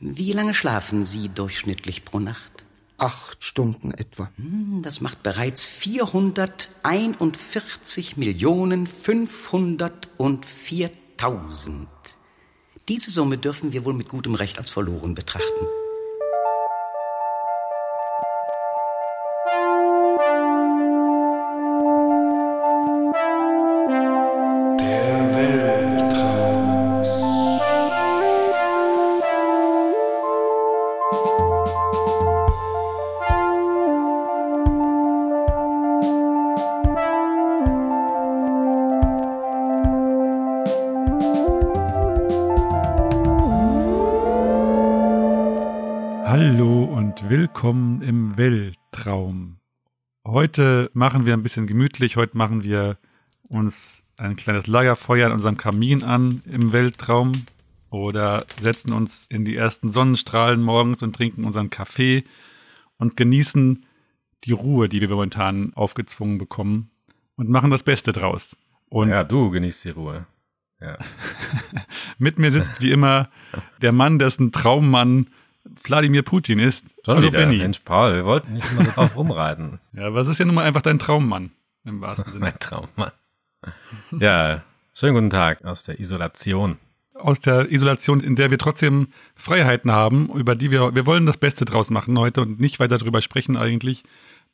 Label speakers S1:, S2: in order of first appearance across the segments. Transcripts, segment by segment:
S1: Wie lange schlafen Sie durchschnittlich pro Nacht?
S2: Acht Stunden etwa.
S1: Hm, Das macht bereits 441 Millionen 504.000. Diese Summe dürfen wir wohl mit gutem Recht als verloren betrachten.
S3: Heute machen wir ein bisschen gemütlich. Heute machen wir uns ein kleines Lagerfeuer in unserem Kamin an im Weltraum oder setzen uns in die ersten Sonnenstrahlen morgens und trinken unseren Kaffee und genießen die Ruhe, die wir momentan aufgezwungen bekommen und machen das Beste draus. Und
S4: ja, du genießt die Ruhe. Ja.
S3: mit mir sitzt wie immer der Mann, dessen Traummann Wladimir Putin ist.
S4: Schon
S3: Hallo
S4: wieder.
S3: Benny.
S4: Mensch, Paul, wir wollten nicht immer so drauf rumreiten.
S3: Ja, aber es ist ja nun mal einfach dein Traummann im wahrsten Sinne.
S4: mein Traummann. Ja, schönen guten Tag aus der Isolation.
S3: aus der Isolation, in der wir trotzdem Freiheiten haben, über die wir, wir wollen das Beste draus machen heute und nicht weiter darüber sprechen eigentlich.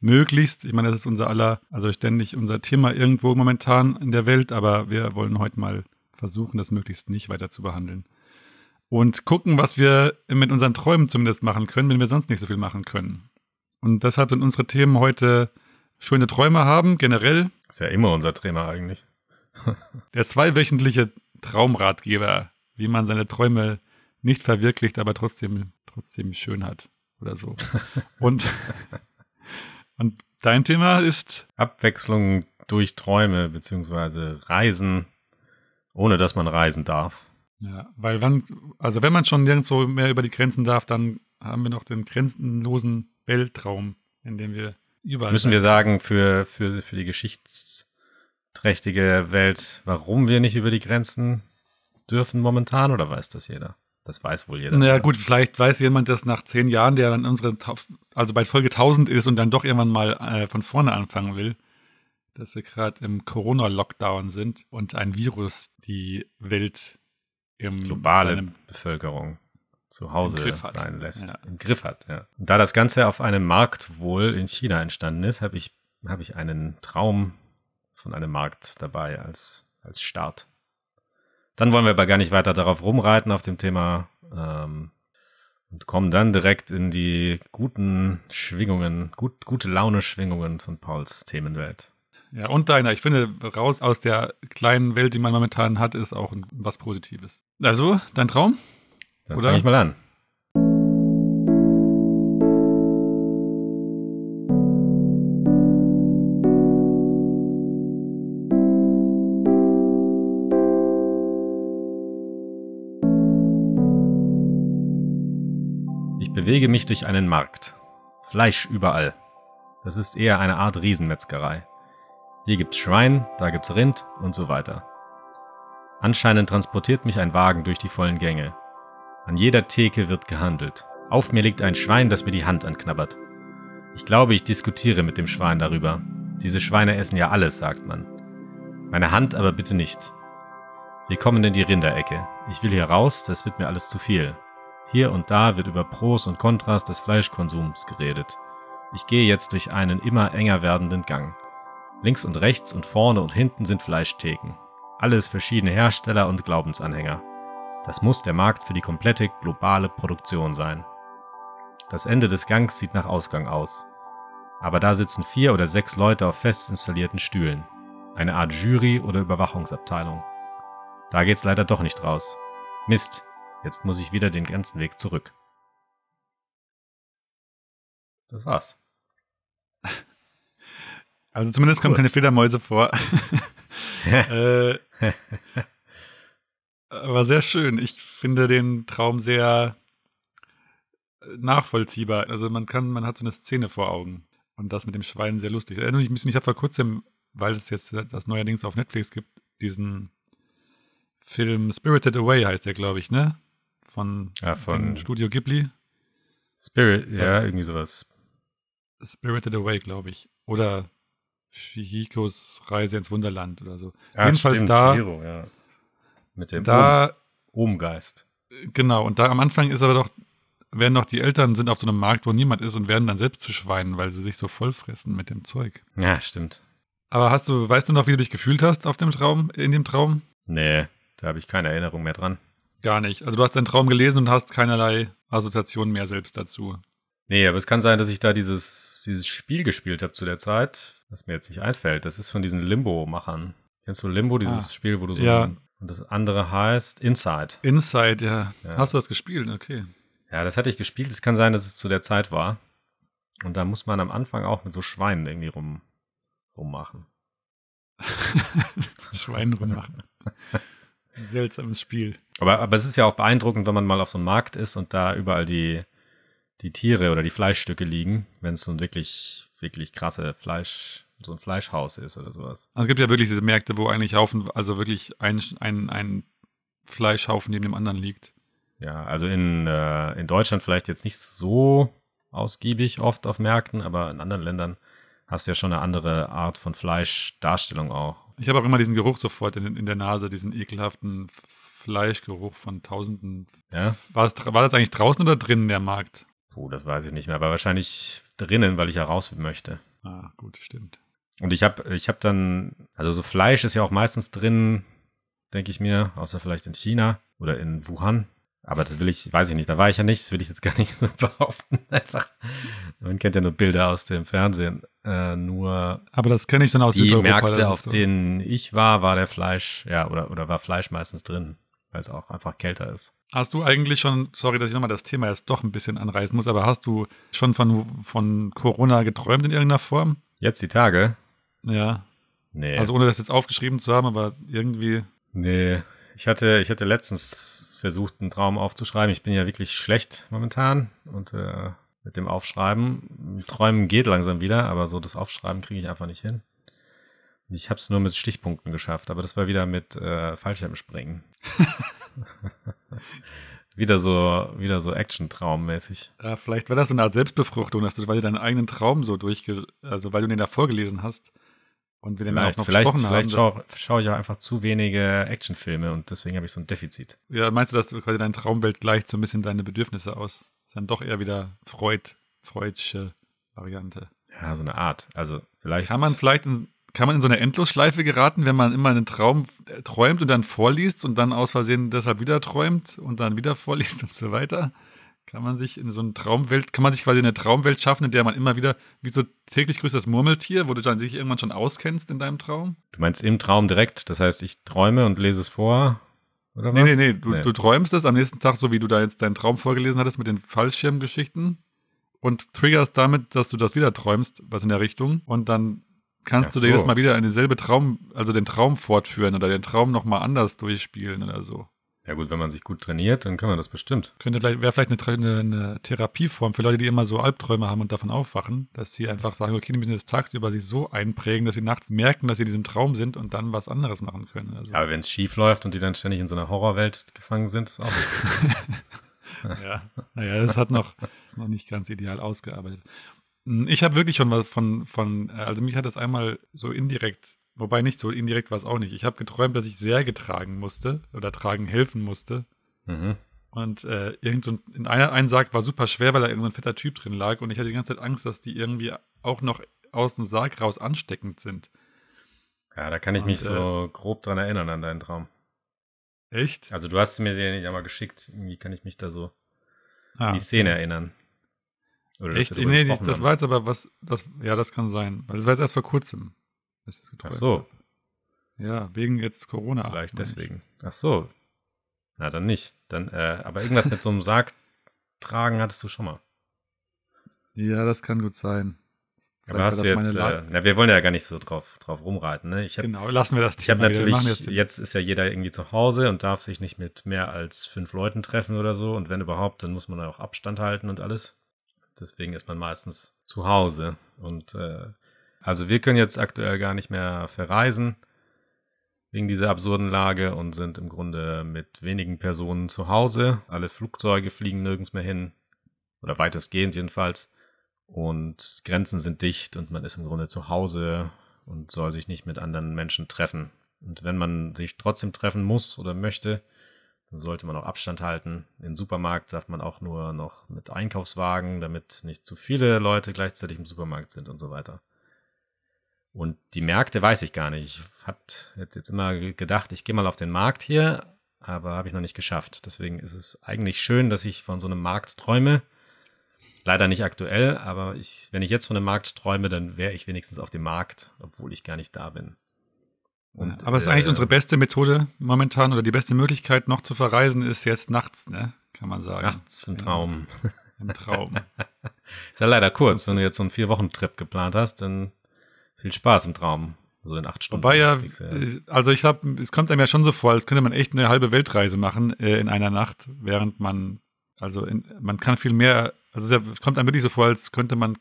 S3: Möglichst, ich meine, das ist unser aller, also ständig unser Thema irgendwo momentan in der Welt, aber wir wollen heute mal versuchen, das möglichst nicht weiter zu behandeln. Und gucken, was wir mit unseren Träumen zumindest machen können, wenn wir sonst nicht so viel machen können. Und das hat in unsere Themen heute schöne Träume haben, generell.
S4: Ist ja immer unser Thema eigentlich.
S3: Der zweiwöchentliche Traumratgeber, wie man seine Träume nicht verwirklicht, aber trotzdem, trotzdem schön hat oder so. Und, und dein Thema ist,
S4: Abwechslung durch Träume beziehungsweise Reisen, ohne dass man reisen darf.
S3: Ja, weil wann, also wenn man schon nirgendwo mehr über die Grenzen darf, dann haben wir noch den grenzenlosen Weltraum, in dem wir überall
S4: Müssen wir sagen, für, für, für die geschichtsträchtige Welt, warum wir nicht über die Grenzen dürfen momentan oder weiß das jeder? Das weiß wohl jeder.
S3: Naja, gut, vielleicht weiß jemand das nach zehn Jahren, der dann unsere, also bei Folge 1000 ist und dann doch irgendwann mal äh, von vorne anfangen will, dass wir gerade im Corona-Lockdown sind und ein Virus die Welt im
S4: globale Bevölkerung zu Hause sein lässt.
S3: Ja.
S4: Im Griff hat, ja. Und da das Ganze auf einem Markt wohl in China entstanden ist, habe ich, habe ich einen Traum von einem Markt dabei als, als Start. Dann wollen wir aber gar nicht weiter darauf rumreiten auf dem Thema ähm, und kommen dann direkt in die guten Schwingungen, gut, gute Laune-Schwingungen von Pauls Themenwelt.
S3: Ja, und deiner. Ich finde, raus aus der kleinen Welt, die man momentan hat, ist auch was Positives. Also, dein Traum?
S4: Dann
S3: Oder?
S4: fange ich mal an. Ich bewege mich durch einen Markt. Fleisch überall. Das ist eher eine Art Riesenmetzgerei. Hier gibt's Schwein, da gibt's Rind und so weiter. Anscheinend transportiert mich ein Wagen durch die vollen Gänge. An jeder Theke wird gehandelt. Auf mir liegt ein Schwein, das mir die Hand anknabbert. Ich glaube, ich diskutiere mit dem Schwein darüber. Diese Schweine essen ja alles, sagt man. Meine Hand aber bitte nicht. Wir kommen in die Rinderecke. Ich will hier raus, das wird mir alles zu viel. Hier und da wird über Pros und Kontras des Fleischkonsums geredet. Ich gehe jetzt durch einen immer enger werdenden Gang. Links und rechts und vorne und hinten sind Fleischtheken. Alles verschiedene Hersteller und Glaubensanhänger. Das muss der Markt für die komplette globale Produktion sein. Das Ende des Gangs sieht nach Ausgang aus. Aber da sitzen vier oder sechs Leute auf fest installierten Stühlen. Eine Art Jury oder Überwachungsabteilung. Da geht's leider doch nicht raus. Mist, jetzt muss ich wieder den ganzen Weg zurück. Das war's.
S3: Also zumindest kommen keine. Fledermäuse vor. äh, aber sehr schön. Ich finde den Traum sehr nachvollziehbar. Also man kann, man hat so eine Szene vor Augen. Und das mit dem Schwein sehr lustig. Erinnere mich ein bisschen, ich habe vor kurzem, weil es jetzt das neuerdings auf Netflix gibt, diesen Film Spirited Away heißt der, glaube ich, ne? von,
S4: Ja, von-
S3: Studio Ghibli.
S4: Spirit, ja, irgendwie sowas.
S3: Spirited Away, glaube ich. Oder Chihikos Reise ins Wunderland oder so.
S4: Ah,
S3: Jedenfalls
S4: stimmt,
S3: da,
S4: Chihiro, ja. Mit dem
S3: da,
S4: Ohmgeist.
S3: genau, und da am Anfang ist aber doch, werden noch die Eltern sind auf so einem Markt, wo niemand ist und werden dann selbst zu Schweinen, weil sie sich so vollfressen mit dem Zeug.
S4: Ja, stimmt.
S3: Aber hast du, weißt du noch, wie du dich gefühlt hast auf dem Traum, in dem Traum?
S4: Nee, da habe ich keine Erinnerung mehr dran.
S3: Gar nicht. Also du hast deinen Traum gelesen und hast keinerlei Assoziationen mehr selbst dazu.
S4: Nee, aber es kann sein, dass ich da dieses, dieses Spiel gespielt habe zu der Zeit, was mir jetzt nicht einfällt. Das ist von diesen Limbo-Machern. Kennst du Limbo, dieses
S3: Ah.
S4: Spiel, wo du so.
S3: Ja.
S4: ein- und das andere heißt Inside.
S3: Inside, ja.
S4: Ja.
S3: Hast du das gespielt? Okay.
S4: Ja, das hatte ich gespielt. Es kann sein, dass es zu der Zeit war. Und da muss man am Anfang auch mit so Schweinen irgendwie rum, rummachen.
S3: Schwein rummachen. Seltsames Spiel.
S4: Aber, aber es ist ja auch beeindruckend, wenn man mal auf so einem Markt ist und da überall die, die Tiere oder die Fleischstücke liegen, wenn es so ein wirklich, wirklich krasse Fleisch, so ein Fleischhaus ist oder sowas.
S3: Also es gibt ja wirklich diese Märkte, wo eigentlich Haufen, also wirklich ein, ein, ein Fleischhaufen neben dem anderen liegt.
S4: Ja, also in, äh, in Deutschland vielleicht jetzt nicht so ausgiebig oft auf Märkten, aber in anderen Ländern hast du ja schon eine andere Art von Fleischdarstellung auch.
S3: Ich habe auch immer diesen Geruch sofort in, in der Nase, diesen ekelhaften Fleischgeruch von tausenden.
S4: Ja?
S3: War das, war das eigentlich draußen oder drinnen der Markt?
S4: Puh, das weiß ich nicht mehr, aber wahrscheinlich drinnen, weil ich ja raus möchte.
S3: Ah, gut, stimmt.
S4: Und ich habe ich hab dann, also so Fleisch ist ja auch meistens drin, denke ich mir, außer vielleicht in China oder in Wuhan. Aber das will ich, weiß ich nicht, da war ich ja nicht, das will ich jetzt gar nicht so behaupten. Einfach, man kennt ja nur Bilder aus dem Fernsehen. Äh, nur
S3: Aber das kenne ich schon aus
S4: die
S3: Südeuropa.
S4: Märkte,
S3: das ist
S4: auf
S3: so.
S4: denen ich war, war der Fleisch, ja, oder, oder war Fleisch meistens drin, weil es auch einfach kälter ist.
S3: Hast du eigentlich schon, sorry, dass ich nochmal das Thema jetzt doch ein bisschen anreißen muss, aber hast du schon von, von Corona geträumt in irgendeiner Form?
S4: Jetzt die Tage?
S3: Ja.
S4: Nee.
S3: Also ohne das jetzt aufgeschrieben zu haben, aber irgendwie.
S4: Nee, ich hatte, ich hatte letztens versucht, einen Traum aufzuschreiben. Ich bin ja wirklich schlecht momentan und äh, mit dem Aufschreiben. Träumen geht langsam wieder, aber so das Aufschreiben kriege ich einfach nicht hin. Und ich habe es nur mit Stichpunkten geschafft, aber das war wieder mit äh, Fallschirmspringen. wieder so, wieder so Action-Traummäßig.
S3: Ja, vielleicht war das so eine Art Selbstbefruchtung, dass du, weil du deinen eigenen Traum so durchge, also weil du den da vorgelesen hast und wir den dann auch
S4: Vielleicht,
S3: noch
S4: vielleicht,
S3: besprochen
S4: vielleicht
S3: haben.
S4: schaue schau ich auch einfach zu wenige Actionfilme und deswegen habe ich so ein Defizit.
S3: ja, meinst du, dass du quasi deine Traumwelt gleicht so ein bisschen deine Bedürfnisse aus? ist dann doch eher wieder Freud, Freudsche Variante.
S4: Ja, so eine Art. Also vielleicht.
S3: Kann man vielleicht in, kann man in so eine Endlosschleife geraten, wenn man immer einen Traum äh, träumt und dann vorliest und dann aus Versehen deshalb wieder träumt und dann wieder vorliest und so weiter? Kann man sich in so eine Traumwelt, kann man sich quasi eine Traumwelt schaffen, in der man immer wieder, wie so täglich grüßt das Murmeltier, wo du dann dich irgendwann schon auskennst in deinem Traum?
S4: Du meinst im Traum direkt, das heißt, ich träume und lese es vor? Oder
S3: Nee,
S4: was?
S3: nee, nee, du, du träumst es am nächsten Tag, so wie du da jetzt deinen Traum vorgelesen hattest mit den Fallschirmgeschichten und triggerst damit, dass du das wieder träumst, was in der Richtung und dann kannst
S4: Ach
S3: du dir
S4: so.
S3: jedes Mal wieder in denselbe Traum, also den Traum fortführen oder den Traum nochmal anders durchspielen oder so.
S4: Ja gut, wenn man sich gut trainiert, dann kann man das bestimmt.
S3: Könnte vielleicht, wäre vielleicht eine, eine, eine Therapieform für Leute, die immer so Albträume haben und davon aufwachen, dass sie einfach sagen, okay, die müssen das tagsüber sich so einprägen, dass sie nachts merken, dass sie in diesem Traum sind und dann was anderes machen können. Also,
S4: Aber wenn es schief läuft und die dann ständig in so einer Horrorwelt gefangen sind, ist auch.
S3: Ja, naja, das hat noch, ist noch nicht ganz ideal ausgearbeitet. Hm, Ich habe wirklich schon was von, von, äh, also mich hat das einmal so indirekt, wobei nicht so indirekt war es auch nicht. Ich habe geträumt, dass ich Särge tragen musste oder tragen helfen musste.
S4: mhm.
S3: Und äh, irgend so ein, in einer einen Sarg war super schwer, weil da irgendein fetter Typ drin lag. Und ich hatte die ganze Zeit Angst, dass die irgendwie auch noch aus dem Sarg raus ansteckend sind.
S4: Ja, da kann ich mich
S3: Und, äh,
S4: so grob dran erinnern an deinen Traum.
S3: Echt?
S4: Also du hast mir den ja mal geschickt. Irgendwie kann ich mich da so
S3: Ah,
S4: an die Szene erinnern. Oder
S3: Echt? Nee, das
S4: haben.
S3: war jetzt aber was, das, ja, das kann sein. Weil das war jetzt erst vor kurzem. ich
S4: Ach so,
S3: hab. Ja, wegen jetzt Corona.
S4: vielleicht
S3: meine ich.
S4: deswegen. Ach so. Na, dann nicht. Dann, äh, aber irgendwas mit so einem Sarg tragen hattest du schon mal.
S3: Ja, das kann gut sein.
S4: Aber hast du jetzt, äh, na, wir wollen ja gar nicht so drauf, drauf rumreiten, ne? Ich habe
S3: Genau, lassen wir das
S4: Ich habe
S3: Thema wieder. Wir
S4: natürlich, jetzt,
S3: jetzt,
S4: ist ja jeder irgendwie zu Hause und darf sich nicht mit mehr als fünf Leuten treffen oder so. Und wenn überhaupt, dann muss man auch Abstand halten und alles. Deswegen ist man meistens zu Hause. Und äh, also wir können jetzt aktuell gar nicht mehr verreisen. wegen dieser absurden Lage und sind im Grunde mit wenigen Personen zu Hause. Alle Flugzeuge fliegen nirgends mehr hin. Oder weitestgehend jedenfalls. Und Grenzen sind dicht und man ist im Grunde zu Hause und soll sich nicht mit anderen Menschen treffen. Und wenn man sich trotzdem treffen muss oder möchte, dann sollte man auch Abstand halten. Im Supermarkt darf man auch nur noch mit Einkaufswagen, damit nicht zu viele Leute gleichzeitig im Supermarkt sind und so weiter. Und die Märkte weiß ich gar nicht. Ich habe jetzt immer gedacht, ich gehe mal auf den Markt hier, aber habe ich noch nicht geschafft. Deswegen ist es eigentlich schön, dass ich von so einem Markt träume. Leider nicht aktuell, aber ich, wenn ich jetzt von einem Markt träume, dann wäre ich wenigstens auf dem Markt, obwohl ich gar nicht da bin.
S3: Und, aber es ist eigentlich äh, unsere beste Methode momentan oder die beste Möglichkeit noch zu verreisen ist jetzt nachts, ne? Kann man sagen.
S4: Nachts im Traum.
S3: Im Traum.
S4: ist ja leider kurz, wenn du jetzt so einen Vier-Wochen-Trip geplant hast, dann viel Spaß im Traum. So in acht Stunden.
S3: Wobei ja, also ich glaube, es kommt einem ja schon so vor, als könnte man echt eine halbe Weltreise machen äh, in einer Nacht, während man, also in, man kann viel mehr, also es kommt einem wirklich so vor, als könnte man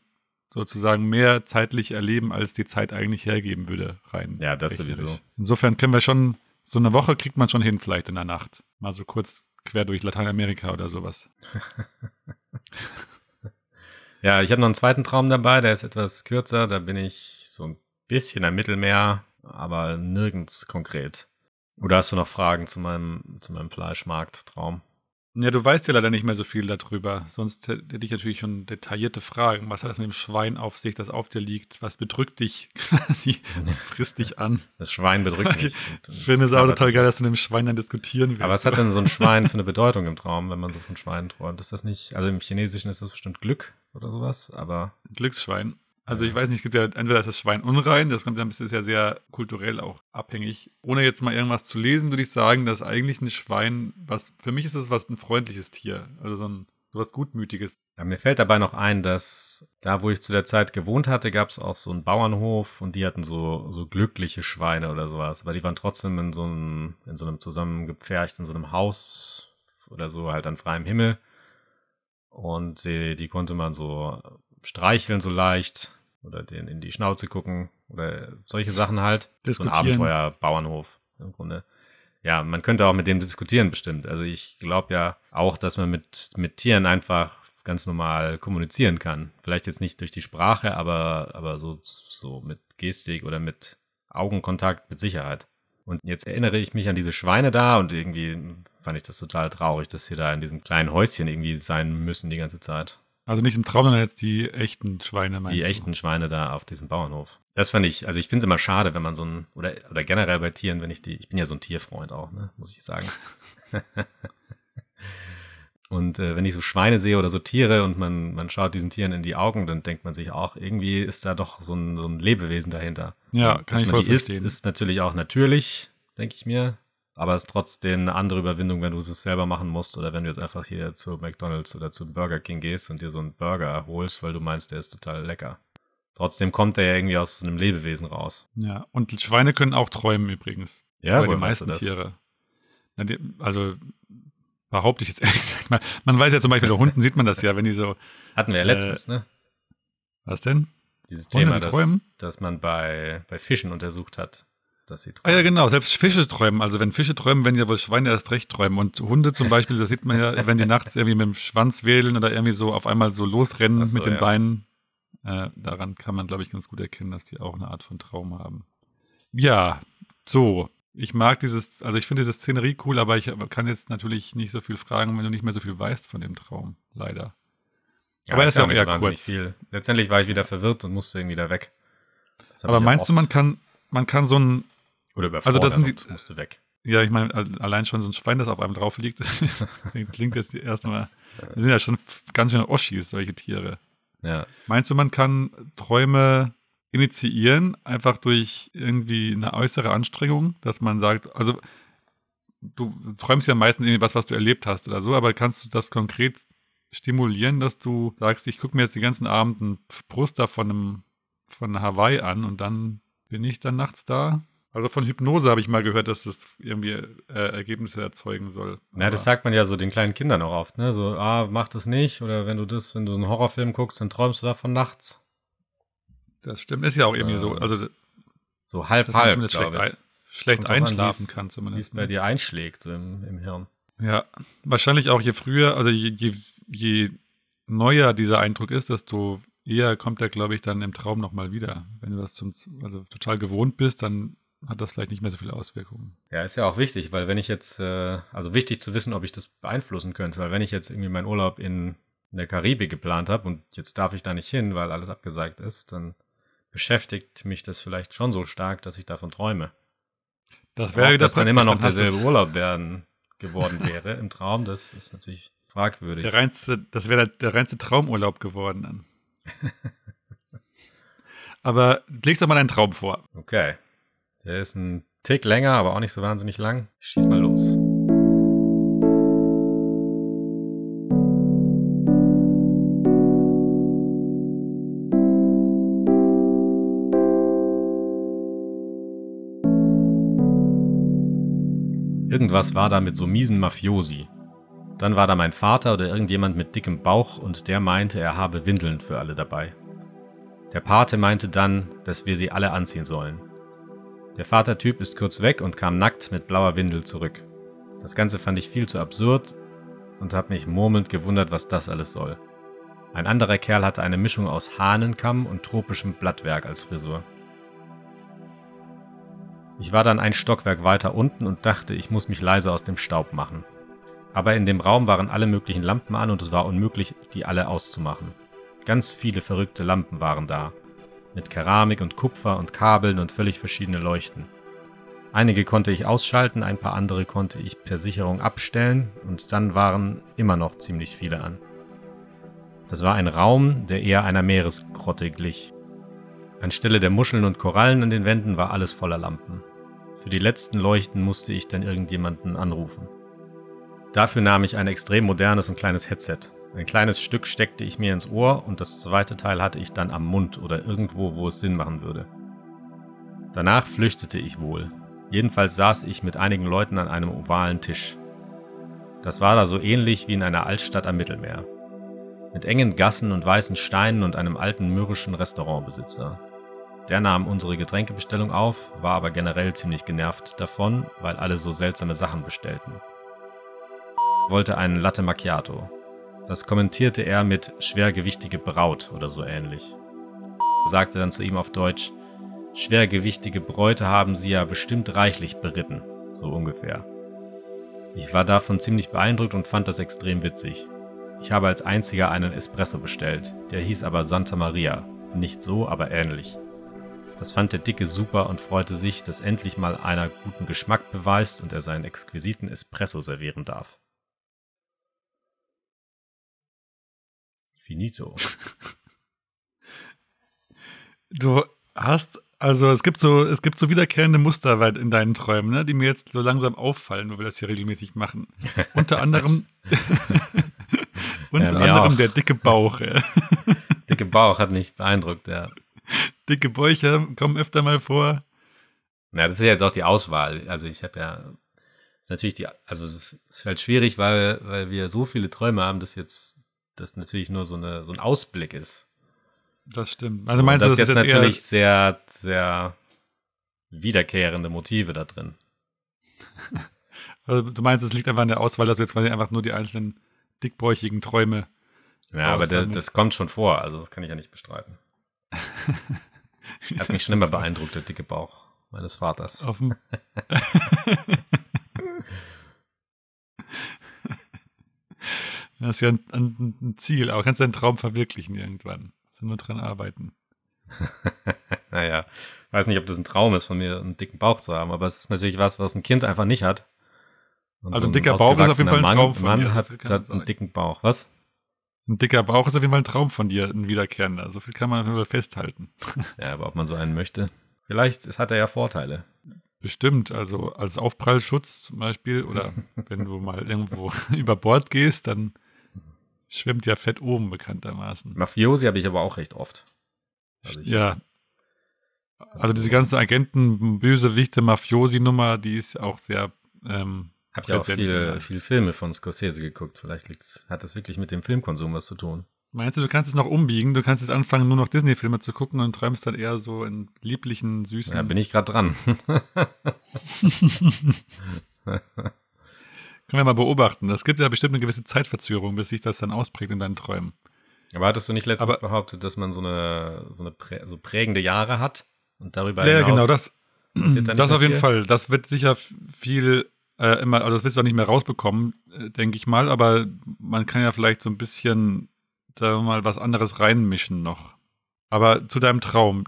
S3: sozusagen mehr zeitlich erleben, als die Zeit eigentlich hergeben würde, rein.
S4: Ja, das sowieso.
S3: Insofern können wir schon, so eine Woche kriegt man schon hin, vielleicht in der Nacht. Mal so kurz quer durch Lateinamerika oder sowas.
S4: ja, ich habe noch einen zweiten Traum dabei, der ist etwas kürzer, da bin ich so ein bisschen am Mittelmeer, aber nirgends konkret. Oder hast du noch Fragen zu meinem, zu meinem Fleischmarkt-Traum?
S3: Ja, du weißt ja leider nicht mehr so viel darüber. Sonst hätte ich natürlich schon detaillierte Fragen. Was hat das mit dem Schwein auf sich, das auf dir liegt? Was bedrückt dich quasi frisst dich an?
S4: Das Schwein bedrückt mich.
S3: Ich finde es auch total geil, dass du mit dem Schwein dann diskutieren willst.
S4: Aber was hat denn so ein Schwein für eine Bedeutung im Traum, wenn man so von Schweinen träumt? Ist das nicht, also im Chinesischen ist das bestimmt Glück oder sowas, aber.
S3: Glücksschwein. Also ich weiß nicht, es gibt ja entweder ist das Schwein unrein, das kommt ja ist ja sehr kulturell auch abhängig. Ohne jetzt mal irgendwas zu lesen, würde ich sagen, dass eigentlich ein Schwein, was für mich ist das was ein freundliches Tier, also so ein sowas Gutmütiges.
S4: Ja, mir fällt dabei noch ein, dass da, wo ich zu der Zeit gewohnt hatte, gab es auch so einen Bauernhof und die hatten so, so glückliche Schweine oder sowas. Aber die waren trotzdem in so einem, in so einem zusammengepfercht, in so einem Haus oder so halt an freiem Himmel. Und die, die konnte man so streicheln so leicht oder den in die Schnauze gucken oder solche Sachen halt. So ein Abenteuer-Bauernhof im Grunde. Ja, man könnte auch mit dem diskutieren bestimmt. Also ich glaube ja auch, dass man mit, mit Tieren einfach ganz normal kommunizieren kann. Vielleicht jetzt nicht durch die Sprache, aber, aber so, so mit Gestik oder mit Augenkontakt mit Sicherheit. Und jetzt erinnere ich mich an diese Schweine da und irgendwie fand ich das total traurig, dass sie da in diesem kleinen Häuschen irgendwie sein müssen die ganze Zeit.
S3: Also nicht im Traum, sondern jetzt die echten Schweine,
S4: meinst Die du? echten Schweine da auf diesem Bauernhof. Das fand ich, also ich finde es immer schade, wenn man so ein, oder, oder generell bei Tieren, wenn ich die, ich bin ja so ein Tierfreund auch, ne, muss ich sagen. und äh, wenn ich so Schweine sehe oder so Tiere und man, man schaut diesen Tieren in die Augen, dann denkt man sich auch, irgendwie ist da doch so ein, so ein Lebewesen dahinter.
S3: Ja, kann Dass ich voll
S4: die verstehen. Isst, ist natürlich auch natürlich, denke ich mir. Aber es ist trotzdem eine andere Überwindung, wenn du es selber machen musst oder wenn du jetzt einfach hier zu McDonalds oder zu Burger King gehst und dir so einen Burger holst, weil du meinst, der ist total lecker. Trotzdem kommt der ja irgendwie aus einem Lebewesen raus.
S3: Ja, und Schweine können auch träumen übrigens.
S4: Ja,
S3: aber die meisten Tiere. Also behaupte ich jetzt ehrlich gesagt mal. Man weiß ja zum Beispiel, bei Hunden sieht man das ja, wenn die so.
S4: Hatten wir ja letztens, äh, ne?
S3: Was denn?
S4: Dieses Thema, dass, dass man bei, bei Fischen untersucht hat, dass sie
S3: träumen. Ah ja, genau. Selbst Fische träumen. Also wenn Fische träumen, wenn ja wohl Schweine erst recht träumen. Und Hunde zum Beispiel, da sieht man ja, wenn die nachts irgendwie mit dem Schwanz wählen oder irgendwie so auf einmal so losrennen so, mit den ja. Beinen. Äh, daran kann man, glaube ich, ganz gut erkennen, dass die auch eine Art von Traum haben. Ja, so. Ich mag dieses, also ich finde diese Szenerie cool, aber ich kann jetzt natürlich nicht so viel fragen, wenn du nicht mehr so viel weißt von dem Traum. Leider.
S4: Ja, aber er ist ja auch eher kurz. Viel. Letztendlich war ich wieder verwirrt und musste irgendwie da weg.
S3: Aber meinst du, man kann, man kann so ein
S4: oder überfordert
S3: also das sind
S4: die, musste weg.
S3: Ja, ich meine, allein schon so ein Schwein, das auf einem drauf liegt, das klingt jetzt erstmal, das sind ja schon ganz schön Oschis, solche Tiere.
S4: Ja.
S3: Meinst du, man kann Träume initiieren, einfach durch irgendwie eine äußere Anstrengung, dass man sagt, also du träumst ja meistens irgendwie was, was du erlebt hast oder so, aber kannst du das konkret stimulieren, dass du sagst, ich gucke mir jetzt den ganzen Abend ein Poster von einem von Hawaii an und dann bin ich dann nachts da also von Hypnose habe ich mal gehört, dass das irgendwie äh, Ergebnisse erzeugen soll.
S4: Ja, das sagt man ja so den kleinen Kindern auch oft, ne? So, ah, mach das nicht. Oder wenn du das, wenn du einen Horrorfilm guckst, dann träumst du davon nachts.
S3: Das stimmt, ist ja auch irgendwie äh, so. Also
S4: so halb halb,
S3: schlecht ein, schlecht einschlafen kann
S4: Wie es
S3: zumindest.
S4: bei dir einschlägt so im, im Hirn.
S3: Ja, wahrscheinlich auch je früher, also je, je, je neuer dieser Eindruck ist, desto eher kommt er, glaube ich, dann im Traum nochmal wieder. Wenn du das zum, also total gewohnt bist, dann hat das vielleicht nicht mehr so viele Auswirkungen.
S4: Ja, ist ja auch wichtig, weil wenn ich jetzt, äh, also wichtig zu wissen, ob ich das beeinflussen könnte, weil wenn ich jetzt irgendwie meinen Urlaub in, in der Karibik geplant habe und jetzt darf ich da nicht hin, weil alles abgesagt ist, dann beschäftigt mich das vielleicht schon so stark, dass ich davon träume.
S3: Das wäre
S4: das dann immer noch derselbe Urlaub werden geworden wäre im Traum, das ist natürlich fragwürdig.
S3: Der reinste, das wäre der, der reinste Traumurlaub geworden dann. Aber legst doch mal deinen Traum vor.
S4: Okay. Der ist ein Tick länger, aber auch nicht so wahnsinnig lang. Schieß mal los. Irgendwas war da mit so miesen Mafiosi. Dann war da mein Vater oder irgendjemand mit dickem Bauch und der meinte, er habe Windeln für alle dabei. Der Pate meinte dann, dass wir sie alle anziehen sollen. Der Vatertyp ist kurz weg und kam nackt mit blauer Windel zurück. Das Ganze fand ich viel zu absurd und habe mich murmelnd gewundert, was das alles soll. Ein anderer Kerl hatte eine Mischung aus Hahnenkamm und tropischem Blattwerk als Frisur. Ich war dann ein Stockwerk weiter unten und dachte, ich muss mich leise aus dem Staub machen. Aber in dem Raum waren alle möglichen Lampen an und es war unmöglich, die alle auszumachen. Ganz viele verrückte Lampen waren da. Mit Keramik und Kupfer und Kabeln und völlig verschiedene Leuchten. Einige konnte ich ausschalten, ein paar andere konnte ich per Sicherung abstellen und dann waren immer noch ziemlich viele an. Das war ein Raum, der eher einer Meeresgrotte glich. Anstelle der Muscheln und Korallen an den Wänden war alles voller Lampen. Für die letzten Leuchten musste ich dann irgendjemanden anrufen. Dafür nahm ich ein extrem modernes und kleines Headset. Ein kleines Stück steckte ich mir ins Ohr und das zweite Teil hatte ich dann am Mund oder irgendwo, wo es Sinn machen würde. Danach flüchtete ich wohl. Jedenfalls saß ich mit einigen Leuten an einem ovalen Tisch. Das war da so ähnlich wie in einer Altstadt am Mittelmeer. Mit engen Gassen und weißen Steinen und einem alten mürrischen Restaurantbesitzer. Der nahm unsere Getränkebestellung auf, war aber generell ziemlich genervt davon, weil alle so seltsame Sachen bestellten. Wollte einen Latte Macchiato. Das kommentierte er mit schwergewichtige Braut oder so ähnlich. Sagte dann zu ihm auf Deutsch, schwergewichtige Bräute haben sie ja bestimmt reichlich beritten, so ungefähr. Ich war davon ziemlich beeindruckt und fand das extrem witzig. Ich habe als einziger einen Espresso bestellt, der hieß aber Santa Maria. Nicht so, aber ähnlich. Das fand der Dicke super und freute sich, dass endlich mal einer guten Geschmack beweist und er seinen exquisiten Espresso servieren darf. Finito.
S3: Du hast, also es gibt so, es gibt so wiederkehrende Muster in deinen Träumen, ne, die mir jetzt so langsam auffallen, wo wir das hier regelmäßig machen. Unter anderem, unter
S4: mir
S3: anderem
S4: auch.
S3: der dicke Bauch. Ja.
S4: Dicke Bauch hat mich beeindruckt, ja.
S3: Dicke Bäuche kommen öfter mal vor.
S4: Ja, das ist ja jetzt auch die Auswahl. Also ich habe ja, ist natürlich die, also es ist halt schwierig, weil, weil wir so viele Träume haben, dass jetzt das natürlich nur so, eine, so ein Ausblick ist.
S3: Das stimmt. Also meinst
S4: Und
S3: du,
S4: das
S3: das
S4: ist jetzt natürlich sehr, sehr wiederkehrende Motive da drin.
S3: Also du meinst, es liegt einfach an der Auswahl, dass du jetzt quasi einfach nur die einzelnen dickbäuchigen Träume.
S4: Ja, aber der, das kommt schon vor, also das kann ich ja nicht bestreiten. Hat mich schon immer beeindruckt, der dicke Bauch meines Vaters.
S3: dem Das ist ja ein, ein, Ziel, aber kannst deinen Traum verwirklichen irgendwann. Musst nur dran arbeiten.
S4: Naja, weiß nicht, ob das ein Traum ist, von mir einen dicken Bauch zu haben, aber es ist natürlich was, was ein Kind einfach nicht hat. Und
S3: Also ein dicker Bauch ist auf jeden Fall ein Traum von
S4: Mann,
S3: so
S4: hat, hat einen dicken Bauch. Was?
S3: Ein dicker Bauch ist auf jeden Fall ein Traum von dir, ein wiederkehrender. So viel kann man auf jeden Fall festhalten.
S4: Ja, aber ob man so einen möchte. Vielleicht hat er ja Vorteile.
S3: Bestimmt, also als Aufprallschutz zum Beispiel oder wenn du mal irgendwo über Bord gehst, dann schwimmt ja Fett oben bekanntermaßen.
S4: Mafiosi habe ich aber auch recht oft. Also
S3: Ja. Also diese ganze Agenten, Bösewichte, Mafiosi-Nummer, die ist auch sehr ähm,
S4: Hab ja auch viele, viele Filme von Scorsese geguckt. Vielleicht liegt's, hat das wirklich mit dem Filmkonsum was zu tun.
S3: Meinst du, du kannst es noch umbiegen? Du kannst jetzt anfangen, nur noch Disney-Filme zu gucken und träumst dann eher so in lieblichen, süßen.
S4: Ja, bin ich gerade dran.
S3: Können wir mal beobachten. Es gibt ja bestimmt eine gewisse Zeitverzögerung, bis sich das dann ausprägt in deinen Träumen.
S4: Aber hattest du nicht letztens
S3: Aber-
S4: behauptet, dass man so eine, so eine prä so prägende Jahre hat und darüber
S3: Ja,
S4: hinaus
S3: genau, das,
S4: passiert dann
S3: das auf jeden
S4: viel?
S3: Fall. Das wird sicher viel äh, immer, also das wirst du auch nicht mehr rausbekommen, äh, denke ich mal, aber man kann ja vielleicht so ein bisschen da mal was anderes reinmischen noch. Aber zu deinem Traum,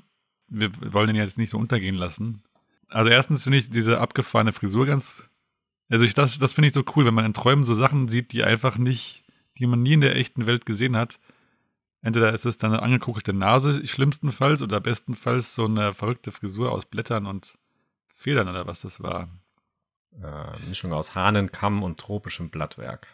S3: wir wollen den ja jetzt nicht so untergehen lassen. Also erstens finde ich diese abgefahrene Frisur ganz, also ich, das, das finde ich so cool, wenn man in Träumen so Sachen sieht, die einfach nicht, die man nie in der echten Welt gesehen hat. Entweder ist es dann eine angekugelte Nase, schlimmstenfalls, oder bestenfalls so eine verrückte Frisur aus Blättern und Federn oder was das war.
S4: Äh, Mischung aus Hahnenkamm und tropischem Blattwerk.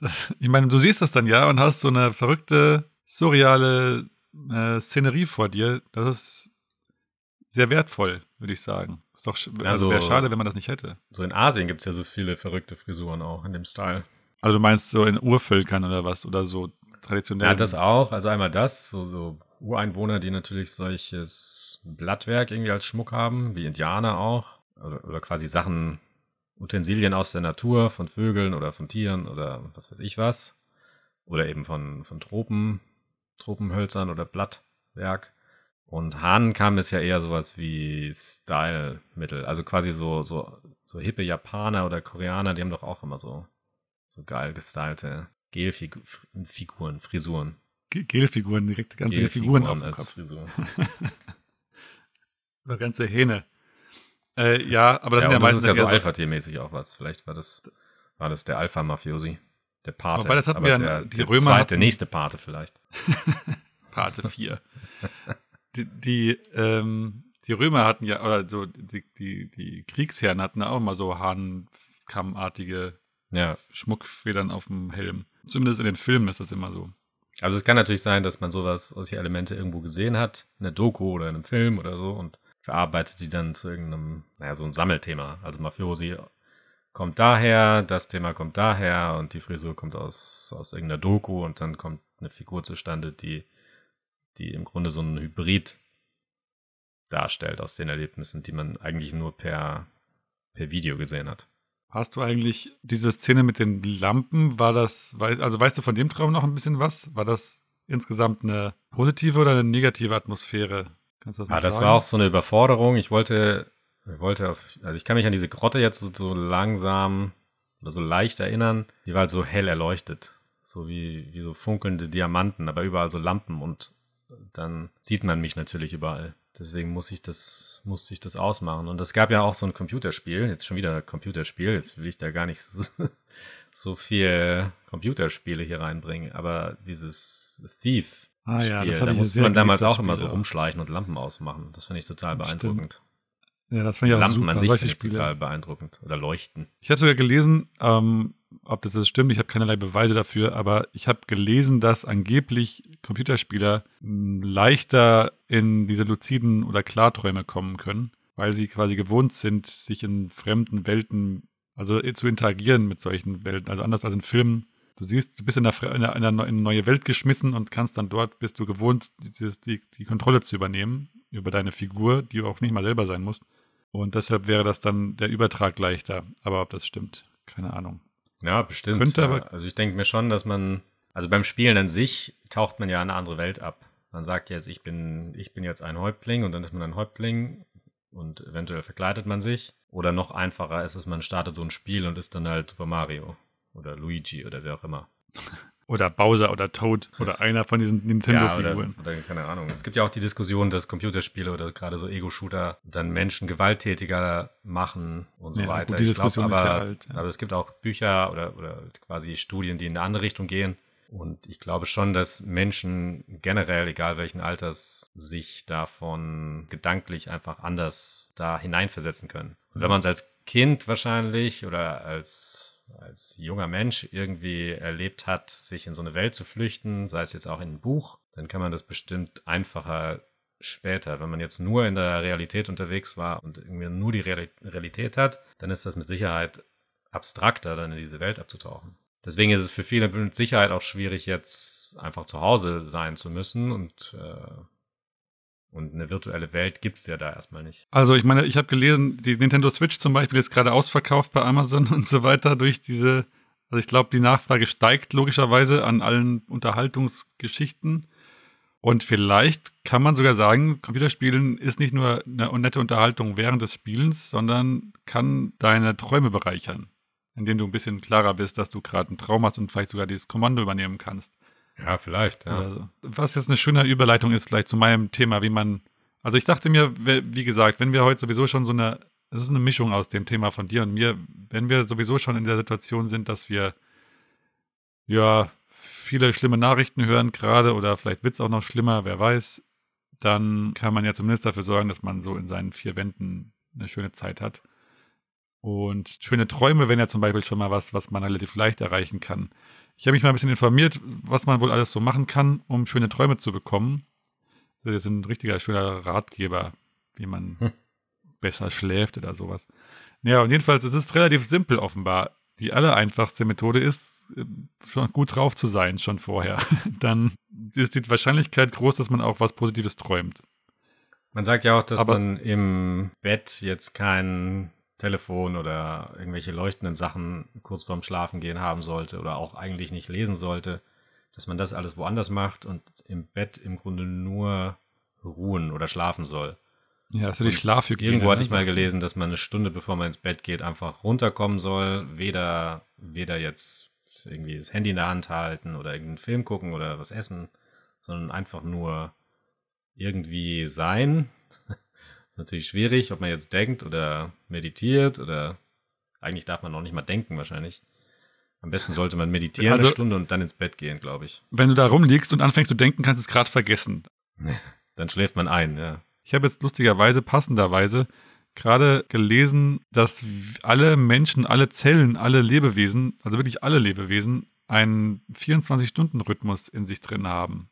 S3: Das, ich meine, du siehst das dann ja und hast so eine verrückte, surreale äh, Szenerie vor dir. Das ist sehr wertvoll, würde ich sagen. Ist doch, also,
S4: Also-
S3: wäre schade, wenn man das nicht hätte.
S4: So in Asien gibt es ja so viele verrückte Frisuren auch in dem Style.
S3: Also du meinst so in Urvölkern oder was oder so traditionell.
S4: Ja, das auch. Also einmal das, so, so Ureinwohner, die natürlich solches Blattwerk irgendwie als Schmuck haben, wie Indianer auch. Oder, oder quasi Sachen, Utensilien aus der Natur, von Vögeln oder von Tieren oder was weiß ich was. Oder eben von, von Tropen, Tropenhölzern oder Blattwerk. Und Hahnenkamm ist ja eher sowas wie Style-Mittel. Also quasi so, so, so hippe Japaner oder Koreaner, die haben doch auch immer so, so geil gestylte Gelfiguren, Frisuren.
S3: Ge- Gelfiguren, direkt ganze Figuren auf dem Kopf.
S4: Frisur.
S3: So ganze Hähne. Äh, ja, aber das
S4: ja,
S3: sind ja
S4: das ist ja so Alpha-Tier-mäßig auch was. Vielleicht war das, war das der Alpha-Mafiosi. Der Pate.
S3: Wobei, das hatten
S4: Aber
S3: wir ja-
S4: der,
S3: die
S4: der
S3: Römer
S4: zweite,
S3: hatten-
S4: der nächste Pate vielleicht.
S3: Pate 4. die, die, ähm, die Römer hatten ja, oder so, die, die, die Kriegsherren hatten auch mal so Hahnkammartige
S4: Ja.
S3: Schmuckfedern auf dem Helm. Zumindest in den Filmen ist das immer so.
S4: Also es kann natürlich sein, dass man sowas, solche Elemente irgendwo gesehen hat, in der Doku oder in einem Film oder so und verarbeitet die dann zu irgendeinem, naja, so ein Sammelthema. Also Mafiosi kommt daher, das Thema kommt daher und die Frisur kommt aus, aus irgendeiner Doku und dann kommt eine Figur zustande, die, die im Grunde so ein Hybrid darstellt aus den Erlebnissen, die man eigentlich nur per, per Video gesehen hat.
S3: Hast du eigentlich diese Szene mit den Lampen, war das, also weißt du von dem Traum noch ein bisschen was? War das insgesamt eine positive oder eine negative Atmosphäre? Kannst du das
S4: Ja,
S3: noch
S4: das
S3: sagen?
S4: war auch so eine Überforderung. Ich wollte, ich wollte auf, also ich kann mich an diese Grotte jetzt so, so langsam oder so leicht erinnern. Die war halt so hell erleuchtet. So wie, wie so funkelnde Diamanten, aber überall so Lampen und dann sieht man mich natürlich überall. Deswegen muss ich das, musste ich das ausmachen. Und es gab ja auch so ein Computerspiel, jetzt schon wieder Computerspiel, jetzt will ich da gar nicht so, so viel Computerspiele hier reinbringen, aber dieses Thief
S3: Ah ja, das
S4: Da musste man damals auch immer so rumschleichen und Lampen ausmachen. Das finde ich total
S3: Stimmt. Ja, das fand ich auch
S4: Lampen
S3: super.
S4: an sich ich total beeindruckend. Oder Leuchten.
S3: Ich habe sogar gelesen, ähm, ob das jetzt stimmt, ich habe keinerlei Beweise dafür, aber ich habe gelesen, dass angeblich Computerspieler mh, leichter in diese luziden oder Klarträume kommen können, weil sie quasi gewohnt sind, sich in fremden Welten, also äh, zu interagieren mit solchen Welten. Also anders als in Filmen. Du siehst, du bist in eine, fre- in eine, in eine neue Welt geschmissen und kannst dann dort, bist du gewohnt, dieses, die, die Kontrolle zu übernehmen über deine Figur, die du auch nicht mal selber sein musst. Und deshalb wäre das dann der Übertrag leichter. Aber ob das stimmt, keine Ahnung.
S4: Ja, bestimmt.
S3: Könnte
S4: ja.
S3: aber-
S4: Also ich denke mir schon, dass man, also beim Spielen an sich taucht man ja eine andere Welt ab. Man sagt jetzt, ich bin, ich bin jetzt ein Häuptling und dann ist man ein Häuptling und eventuell verkleidet man sich. Oder noch einfacher ist es, man startet so ein Spiel und ist dann halt Super Mario oder Luigi oder wer auch immer.
S3: Oder Bowser oder Toad oder einer von diesen
S4: Ja,
S3: Nintendo-Figuren.
S4: oder, oder keine Ahnung. Es gibt ja auch die Diskussion, dass Computerspiele oder gerade so Ego-Shooter dann Menschen gewalttätiger machen und so
S3: Ja,
S4: weiter.
S3: gut, die
S4: Ich glaub,
S3: Diskussion ist
S4: aber,
S3: ja alt, ja.
S4: aber es gibt auch Bücher oder, oder quasi Studien, die in eine andere Richtung gehen. Und ich glaube schon, dass Menschen generell, egal welchen Alters, sich davon gedanklich einfach anders da hineinversetzen können. Und wenn man es als Kind wahrscheinlich oder als als junger Mensch irgendwie erlebt hat, sich in so eine Welt zu flüchten, sei es jetzt auch in ein Buch, dann kann man das bestimmt einfacher später. Wenn man jetzt nur in der Realität unterwegs war und irgendwie nur die Reali- Realität hat, dann ist das mit Sicherheit abstrakter, dann in diese Welt abzutauchen. Deswegen ist es für viele mit Sicherheit auch schwierig, jetzt einfach zu Hause sein zu müssen und äh, und eine virtuelle Welt gibt es ja da erstmal nicht.
S3: Also ich meine, ich habe gelesen, die Nintendo Switch zum Beispiel ist gerade ausverkauft bei Amazon und so weiter durch diese, also ich glaube, die Nachfrage steigt logischerweise an allen Unterhaltungsgeschichten. Und vielleicht kann man sogar sagen, Computerspielen ist nicht nur eine nette Unterhaltung während des Spielens, sondern kann deine Träume bereichern, indem du ein bisschen klarer bist, dass du gerade einen Traum hast und vielleicht sogar dieses Kommando übernehmen kannst.
S4: Ja, vielleicht, ja.
S3: Also, was jetzt eine schöne Überleitung ist, gleich zu meinem Thema, wie man. Also ich dachte mir, wie gesagt, wenn wir heute sowieso schon so eine, es ist eine Mischung aus dem Thema von dir und mir, wenn wir sowieso schon in der Situation sind, dass wir ja viele schlimme Nachrichten hören gerade oder vielleicht wird es auch noch schlimmer, wer weiß, dann kann man ja zumindest dafür sorgen, dass man so in seinen vier Wänden eine schöne Zeit hat. Und schöne Träume wären ja zum Beispiel schon mal was, was man relativ leicht erreichen kann. Ich habe mich mal ein bisschen informiert, was man wohl alles so machen kann, um schöne Träume zu bekommen. Das ist ein richtiger schöner Ratgeber, wie man hm. besser schläft oder sowas. Ja, und jedenfalls es ist relativ simpel offenbar. Die allereinfachste Methode ist, äh, schon gut drauf zu sein, schon vorher. Dann ist die Wahrscheinlichkeit groß, dass man auch was Positives träumt.
S4: Man sagt ja auch, dass Aber man im Bett jetzt keinen Telefon oder irgendwelche leuchtenden Sachen kurz vorm Schlafengehen haben sollte oder auch eigentlich nicht lesen sollte, dass man das alles woanders macht und im Bett im Grunde nur ruhen oder schlafen soll.
S3: Ja, also die Schlafhygiene.
S4: Irgendwo hatte ne? ich mal gelesen, dass man eine Stunde bevor man ins Bett geht einfach runterkommen soll, weder weder jetzt irgendwie das Handy in der Hand halten oder irgendeinen Film gucken oder was essen, sondern einfach nur irgendwie sein, natürlich schwierig, ob man jetzt denkt oder meditiert oder eigentlich darf man noch nicht mal denken wahrscheinlich. Am besten sollte man meditieren also, eine Stunde und dann ins Bett gehen, glaube ich.
S3: Wenn du da rumliegst und anfängst zu denken, kannst du es gerade vergessen.
S4: Dann schläft man ein, ja.
S3: Ich habe jetzt lustigerweise, passenderweise, gerade gelesen, dass alle Menschen, alle Zellen, alle Lebewesen, also wirklich alle Lebewesen, einen 24-Stunden-Rhythmus in sich drin haben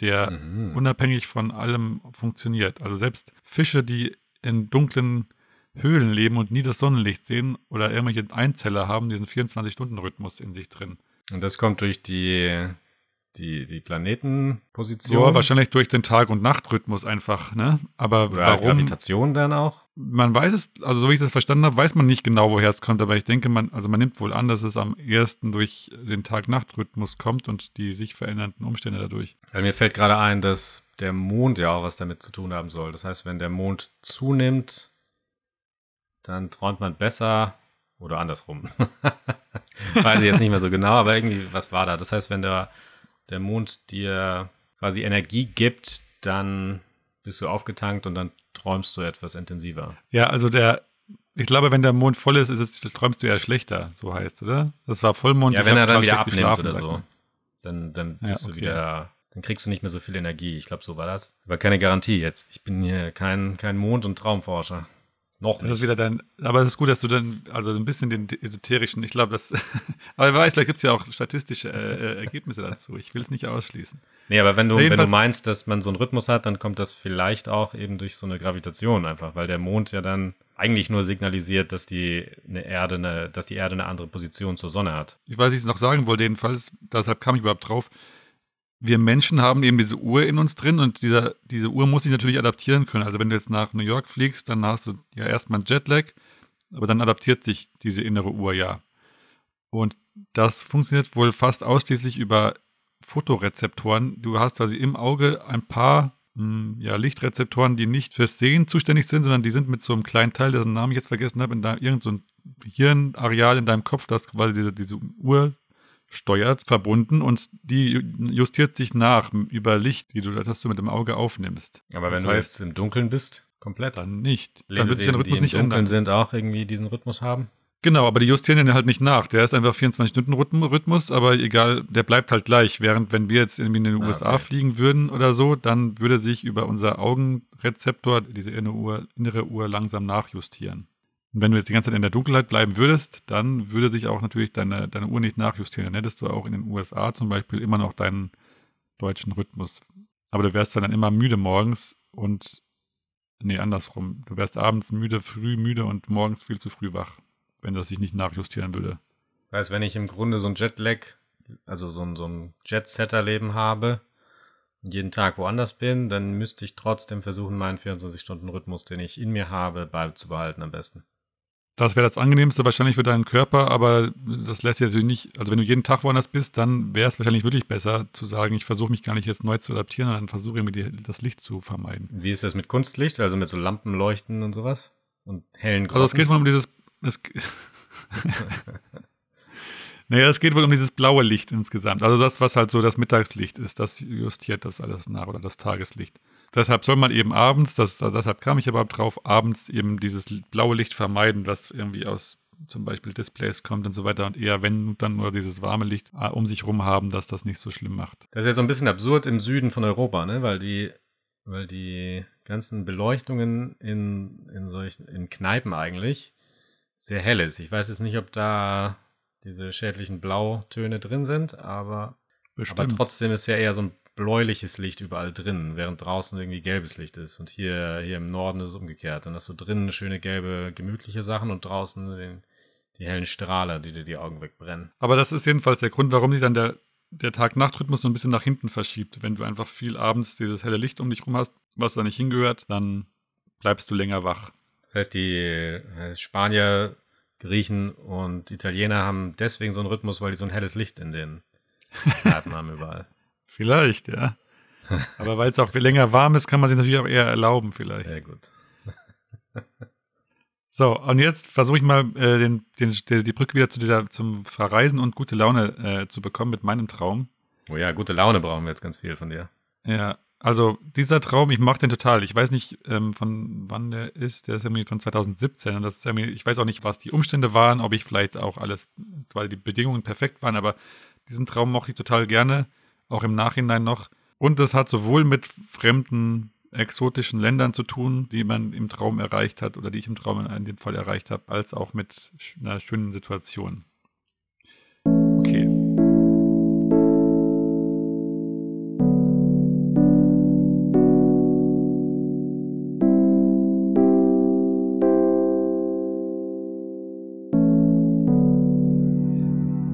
S3: der mhm. unabhängig von allem funktioniert. Also selbst Fische, die in dunklen Höhlen leben und nie das Sonnenlicht sehen oder irgendwelche Einzeller haben diesen 24-Stunden-Rhythmus in sich drin.
S4: Und das kommt durch die die, die Planetenposition.
S3: Ja, wahrscheinlich durch den Tag- und Nachtrhythmus einfach, ne? Aber
S4: Oder
S3: warum?
S4: Gravitation dann auch?
S3: Man weiß es, also so wie ich das verstanden habe, weiß man nicht genau, woher es kommt, aber ich denke, man, also man nimmt wohl an, dass es am ersten durch den Tag-Nacht-Rhythmus kommt und die sich verändernden Umstände dadurch.
S4: Weil mir fällt gerade ein, dass der Mond ja auch was damit zu tun haben soll. Das heißt, wenn der Mond zunimmt, dann träumt man besser oder andersrum. weiß ich jetzt nicht mehr so genau, aber irgendwie, was war da? Das heißt, wenn der der Mond dir quasi Energie gibt, dann bist du aufgetankt und dann träumst du etwas intensiver.
S3: Ja, also der, ich glaube, wenn der Mond voll ist, ist es, träumst du eher schlechter, so heißt, oder? Das war Vollmond.
S4: Ja, wenn er dann wieder abnimmt oder so. Dann, dann bist ja, okay. du wieder, dann kriegst du nicht mehr so viel Energie. Ich glaube, so war das. Aber keine Garantie jetzt. Ich bin hier kein, kein Mond- und Traumforscher. Noch
S3: nicht. Das ist wieder dein, aber es ist gut, dass du dann, also ein bisschen den esoterischen, ich glaube, das, aber wer weiß, vielleicht gibt es ja auch statistische äh, äh, Ergebnisse dazu. Ich will es nicht ausschließen.
S4: Nee, aber wenn du, wenn du meinst, dass man so einen Rhythmus hat, dann kommt das vielleicht auch eben durch so eine Gravitation einfach, weil der Mond ja dann eigentlich nur signalisiert, dass die eine Erde, eine, dass die Erde eine andere Position zur Sonne hat.
S3: Ich weiß, ich es noch sagen wollte, jedenfalls, deshalb kam ich überhaupt drauf wir Menschen haben eben diese Uhr in uns drin und dieser, diese Uhr muss sich natürlich adaptieren können. Also wenn du jetzt nach New York fliegst, dann hast du ja erstmal Jetlag, aber dann adaptiert sich diese innere Uhr ja. Und das funktioniert wohl fast ausschließlich über Fotorezeptoren. Du hast quasi im Auge ein paar hm, ja, Lichtrezeptoren, die nicht fürs Sehen zuständig sind, sondern die sind mit so einem kleinen Teil, dessen Namen ich jetzt vergessen habe, in irgendein so Hirnareal in deinem Kopf, das quasi diese, diese Uhr steuert, verbunden und die justiert sich nach über Licht, die du, das du mit dem Auge aufnimmst.
S4: Aber wenn das du heißt, jetzt im Dunkeln bist, komplett.
S3: Dann nicht. Dann wird
S4: sich der Rhythmus die nicht im Dunkeln ändern. sind auch irgendwie diesen Rhythmus haben.
S3: Genau, aber die justieren den halt nicht nach. Der ist einfach 24-Stunden-Rhythmus, aber egal, der bleibt halt gleich. Während wenn wir jetzt irgendwie in den USA okay. fliegen würden oder so, dann würde sich über unser Augenrezeptor diese innere Uhr, innere Uhr langsam nachjustieren. Wenn du jetzt die ganze Zeit in der Dunkelheit bleiben würdest, dann würde sich auch natürlich deine, deine Uhr nicht nachjustieren. Dann hättest du auch in den USA zum Beispiel immer noch deinen deutschen Rhythmus. Aber du wärst dann immer müde morgens und, nee, andersrum. Du wärst abends müde, früh müde und morgens viel zu früh wach, wenn das sich nicht nachjustieren würde.
S4: Das heißt, wenn ich im Grunde so ein Jetlag, also so ein, so ein Jet-Setter-Leben habe und jeden Tag woanders bin, dann müsste ich trotzdem versuchen, meinen 24-Stunden-Rhythmus, den ich in mir habe, beizubehalten am besten.
S3: Das wäre das Angenehmste wahrscheinlich für deinen Körper, aber das lässt sich natürlich nicht, also wenn du jeden Tag woanders bist, dann wäre es wahrscheinlich wirklich besser zu sagen, ich versuche mich gar nicht jetzt neu zu adaptieren, sondern versuche irgendwie das Licht zu vermeiden.
S4: Wie ist das mit Kunstlicht, also mit so Lampenleuchten und sowas? Und hellen
S3: Grotten? Also es geht wohl um dieses, es, naja, es geht wohl um dieses blaue Licht insgesamt. Also das, was halt so das Mittagslicht ist, das justiert das alles nach oder das Tageslicht. Deshalb soll man eben abends, das, deshalb kam ich überhaupt drauf, abends eben dieses blaue Licht vermeiden, was irgendwie aus zum Beispiel Displays kommt und so weiter und eher, wenn dann nur dieses warme Licht äh, um sich rum haben, dass das nicht so schlimm macht.
S4: Das ist ja so ein bisschen absurd im Süden von Europa, ne? Weil die, weil die ganzen Beleuchtungen in, in solchen, in Kneipen eigentlich sehr hell ist. Ich weiß jetzt nicht, ob da diese schädlichen Blautöne drin sind, aber, aber trotzdem ist ja eher so ein bläuliches Licht überall drin, während draußen irgendwie gelbes Licht ist. Und hier, hier im Norden ist es umgekehrt. Dann hast du drinnen schöne gelbe, gemütliche Sachen und draußen den, die hellen Strahler, die dir die Augen wegbrennen.
S3: Aber das ist jedenfalls der Grund, warum sich dann der, der Tag-Nacht-Rhythmus so ein bisschen nach hinten verschiebt. Wenn du einfach viel abends dieses helle Licht um dich rum hast, was da nicht hingehört, dann bleibst du länger wach.
S4: Das heißt, die äh, Spanier, Griechen und Italiener haben deswegen so einen Rhythmus, weil die so ein helles Licht in den Kneipen haben überall.
S3: Vielleicht, ja. Aber weil es auch länger warm ist, kann man sich natürlich auch eher erlauben, vielleicht.
S4: Sehr gut.
S3: so, und jetzt versuche ich mal, äh, den, den, die Brücke wieder zu dieser, zum Verreisen und gute Laune äh, zu bekommen mit meinem Traum.
S4: Oh ja, gute Laune brauchen wir jetzt ganz viel von dir.
S3: Ja, also dieser Traum, ich mache den total. Ich weiß nicht, ähm, von wann der ist. Der ist irgendwie von 2017. Und das ist irgendwie, ich weiß auch nicht, was die Umstände waren, ob ich vielleicht auch alles, weil die Bedingungen perfekt waren, aber diesen Traum mochte ich total gerne auch im Nachhinein noch. Und es hat sowohl mit fremden, exotischen Ländern zu tun, die man im Traum erreicht hat oder die ich im Traum in dem Fall erreicht habe, als auch mit einer schönen Situation. Okay.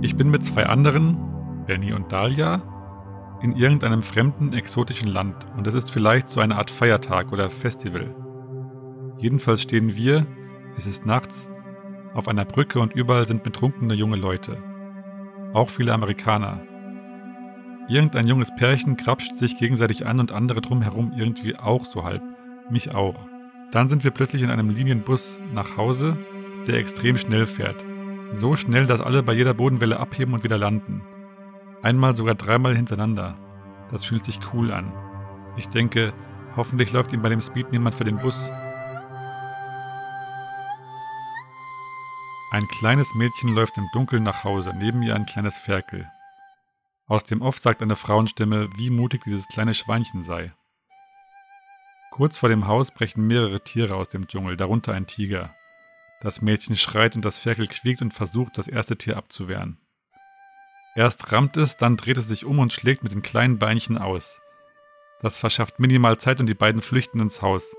S3: Ich bin mit zwei anderen, Benny und Dahlia, in irgendeinem fremden, exotischen Land und es ist vielleicht so eine Art Feiertag oder Festival. Jedenfalls stehen wir, es ist nachts, auf einer Brücke und überall sind betrunkene junge Leute. Auch viele Amerikaner. Irgendein junges Pärchen krapscht sich gegenseitig an und andere drumherum irgendwie auch so halb. Mich auch. Dann sind wir plötzlich in einem Linienbus nach Hause, der extrem schnell fährt. So schnell, dass alle bei jeder Bodenwelle abheben und wieder landen. Einmal sogar dreimal hintereinander. Das fühlt sich cool an. Ich denke, hoffentlich läuft ihm bei dem Speed niemand für den Bus. Ein kleines Mädchen läuft im Dunkeln nach Hause, neben ihr ein kleines Ferkel. Aus dem Off sagt eine Frauenstimme, wie mutig dieses kleine Schweinchen sei. Kurz vor dem Haus brechen mehrere Tiere aus dem Dschungel, darunter ein Tiger. Das Mädchen schreit und das Ferkel quiekt und versucht, das erste Tier abzuwehren. Erst rammt es, dann dreht es sich um und schlägt mit den kleinen Beinchen aus. Das verschafft minimal Zeit und die beiden flüchten ins Haus.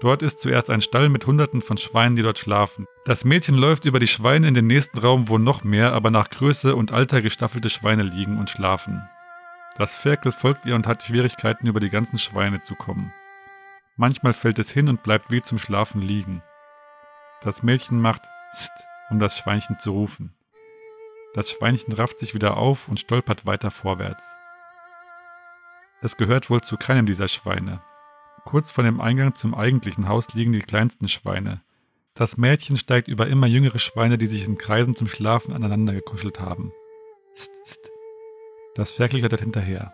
S3: Dort ist zuerst ein Stall mit Hunderten von Schweinen, die dort schlafen. Das Mädchen läuft über die Schweine in den nächsten Raum, wo noch mehr, aber nach Größe und Alter gestaffelte Schweine liegen und schlafen. Das Ferkel folgt ihr und hat Schwierigkeiten, über die ganzen Schweine zu kommen. Manchmal fällt es hin und bleibt wie zum Schlafen liegen. Das Mädchen macht St, um das Schweinchen zu rufen. Das Schweinchen rafft sich wieder auf und stolpert weiter vorwärts. Es gehört wohl zu keinem dieser Schweine. Kurz vor dem Eingang zum eigentlichen Haus liegen die kleinsten Schweine. Das Mädchen steigt über immer jüngere Schweine, die sich in Kreisen zum Schlafen aneinander gekuschelt haben. St, st. Das Ferkel klettert hinterher.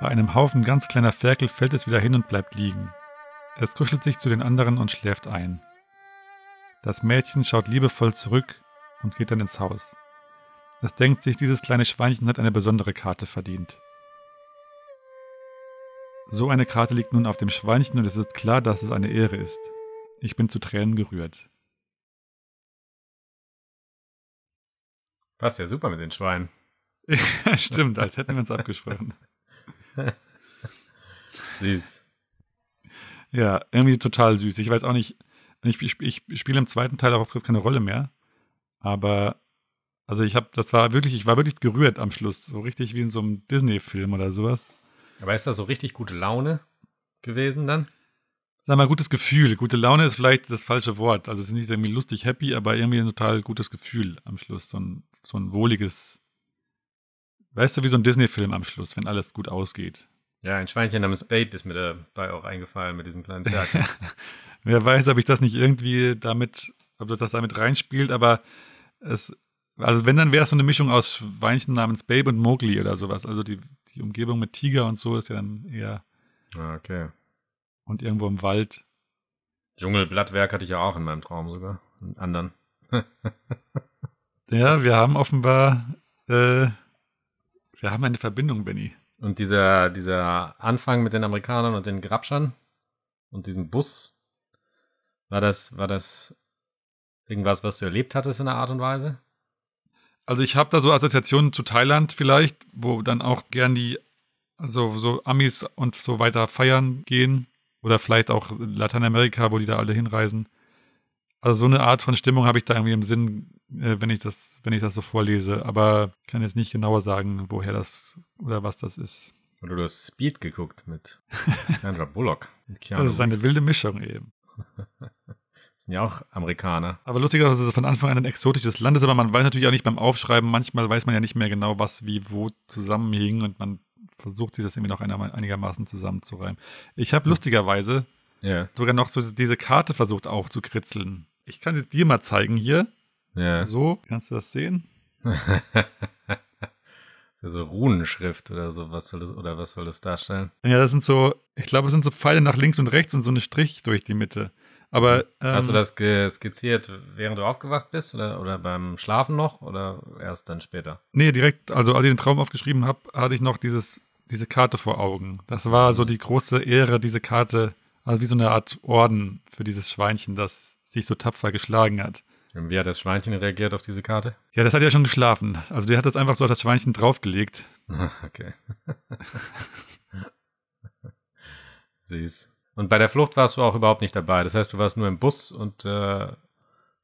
S3: Bei einem Haufen ganz kleiner Ferkel fällt es wieder hin und bleibt liegen. Es kuschelt sich zu den anderen und schläft ein. Das Mädchen schaut liebevoll zurück und geht dann ins Haus. Es denkt sich, dieses kleine Schweinchen hat eine besondere Karte verdient. So eine Karte liegt nun auf dem Schweinchen und es ist klar, dass es eine Ehre ist. Ich bin zu Tränen gerührt.
S4: Passt ja super mit den Schweinen.
S3: Stimmt, als hätten wir uns abgesprochen.
S4: Süß.
S3: Ja, irgendwie total süß. Ich weiß auch nicht, ich, ich, ich spiele im zweiten Teil auch keine Rolle mehr. Aber Also ich habe, das war wirklich, ich war wirklich gerührt am Schluss, so richtig wie in so einem Disney-Film oder sowas.
S4: Aber ist das so richtig gute Laune gewesen dann?
S3: Sag mal, gutes Gefühl. Gute Laune ist vielleicht das falsche Wort. Also es ist nicht irgendwie lustig, happy, aber irgendwie ein total gutes Gefühl am Schluss. So ein, so ein wohliges, weißt du, wie so ein Disney-Film am Schluss, wenn alles gut ausgeht.
S4: Ja, ein Schweinchen namens Babe ist mir dabei auch eingefallen mit diesem kleinen Pferd.
S3: Wer weiß, ob ich das nicht irgendwie damit, ob das, das damit reinspielt, aber es, also wenn, dann wäre es so eine Mischung aus Schweinchen namens Babe und Mowgli oder sowas. Also die, die Umgebung mit Tiger und so ist ja dann eher
S4: Ah, okay.
S3: und irgendwo im Wald.
S4: Dschungelblattwerk hatte ich ja auch in meinem Traum sogar. Einen anderen.
S3: Ja, wir haben offenbar, äh, wir haben eine Verbindung, Benny.
S4: Und dieser, dieser Anfang mit den Amerikanern und den Grabschern und diesem Bus, war das, war das irgendwas, was du erlebt hattest in der Art und Weise?
S3: Also ich habe da so Assoziationen zu Thailand vielleicht, wo dann auch gern die, also so Amis und so weiter feiern gehen. Oder vielleicht auch Lateinamerika, wo die da alle hinreisen. Also so eine Art von Stimmung habe ich da irgendwie im Sinn, äh, wenn ich das, wenn ich das so vorlese. Aber kann jetzt nicht genauer sagen, woher das oder was das ist.
S4: Oder du hast Speed geguckt mit Sandra Bullock.
S3: Das ist eine wilde Mischung eben.
S4: Das sind ja auch Amerikaner.
S3: Aber lustigerweise ist es von Anfang an ein exotisches Land ist, aber man weiß natürlich auch nicht beim Aufschreiben, manchmal weiß man ja nicht mehr genau, was wie wo zusammenhing und man versucht sich das irgendwie noch einigermaßen zusammenzureimen. Ich habe lustigerweise
S4: Ja.
S3: sogar noch so diese Karte versucht aufzukritzeln. Ich kann sie dir mal zeigen hier.
S4: Ja.
S3: So, kannst du das sehen?
S4: So Runenschrift oder so, was soll das, oder was soll das darstellen?
S3: Ja, das sind so, ich glaube, es sind so Pfeile nach links und rechts und so eine Strich durch die Mitte. Aber ähm,
S4: Hast du das skizziert, während du aufgewacht bist oder, oder beim Schlafen noch oder erst dann später?
S3: Nee, direkt, also als ich den Traum aufgeschrieben habe, hatte ich noch dieses, diese Karte vor Augen. Das war so die große Ehre, diese Karte, also wie so eine Art Orden für dieses Schweinchen, das sich so tapfer geschlagen hat.
S4: Und wie hat das Schweinchen reagiert auf diese Karte?
S3: Ja, das hat ja schon geschlafen. Also der hat das einfach so auf das Schweinchen draufgelegt.
S4: okay. Süß. Und bei der Flucht warst du auch überhaupt nicht dabei. Das heißt, du warst nur im Bus und äh,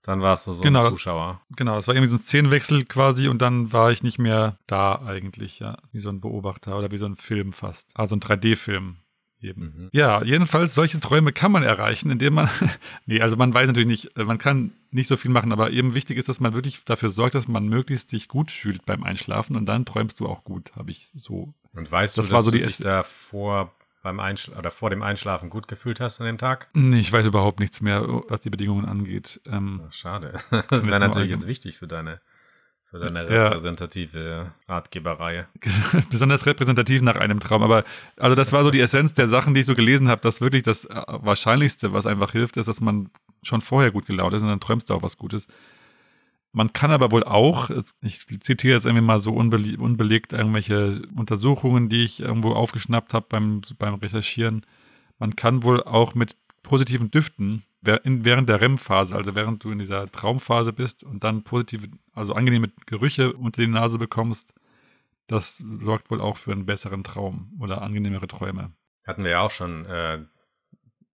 S4: dann warst du so
S3: Genau.
S4: ein Zuschauer.
S3: Genau, es war irgendwie so ein Szenenwechsel quasi und dann war ich nicht mehr da eigentlich, ja. Wie so ein Beobachter oder wie so ein Film fast. Also ein 3D-Film eben.
S4: Mhm.
S3: Ja, jedenfalls, solche Träume kann man erreichen, indem man, nee, also man weiß natürlich nicht, äh, man kann nicht so viel machen, aber eben wichtig ist, dass man wirklich dafür sorgt, dass man möglichst sich gut fühlt beim Einschlafen und dann träumst du auch gut, habe ich so.
S4: Und weißt
S3: Das
S4: du,
S3: war
S4: dass
S3: so
S4: du
S3: die
S4: dich davor beim Einschla oder vor dem Einschlafen gut gefühlt hast an dem Tag?
S3: Nee, ich weiß überhaupt nichts mehr, was die Bedingungen angeht. Ähm,
S4: Ach, Schade. Das wäre natürlich jetzt wichtig für deine, für deine
S3: Ja.
S4: repräsentative Ratgeberreihe.
S3: besonders repräsentativ nach einem Traum. Aber also das war so die Essenz der Sachen, die ich so gelesen habe, dass wirklich das äh, Wahrscheinlichste, was einfach hilft, ist, dass man schon vorher gut gelaunt ist und dann träumst du auch was Gutes. Man kann aber wohl auch, ich zitiere jetzt irgendwie mal so unbele unbelegt irgendwelche Untersuchungen, die ich irgendwo aufgeschnappt habe beim, beim Recherchieren. Man kann wohl auch mit positiven Düften während der REM-Phase, also während du in dieser Traumphase bist und dann positive, also angenehme Gerüche unter die Nase bekommst, das sorgt wohl auch für einen besseren Traum oder angenehmere Träume.
S4: Hatten wir ja auch schon, äh,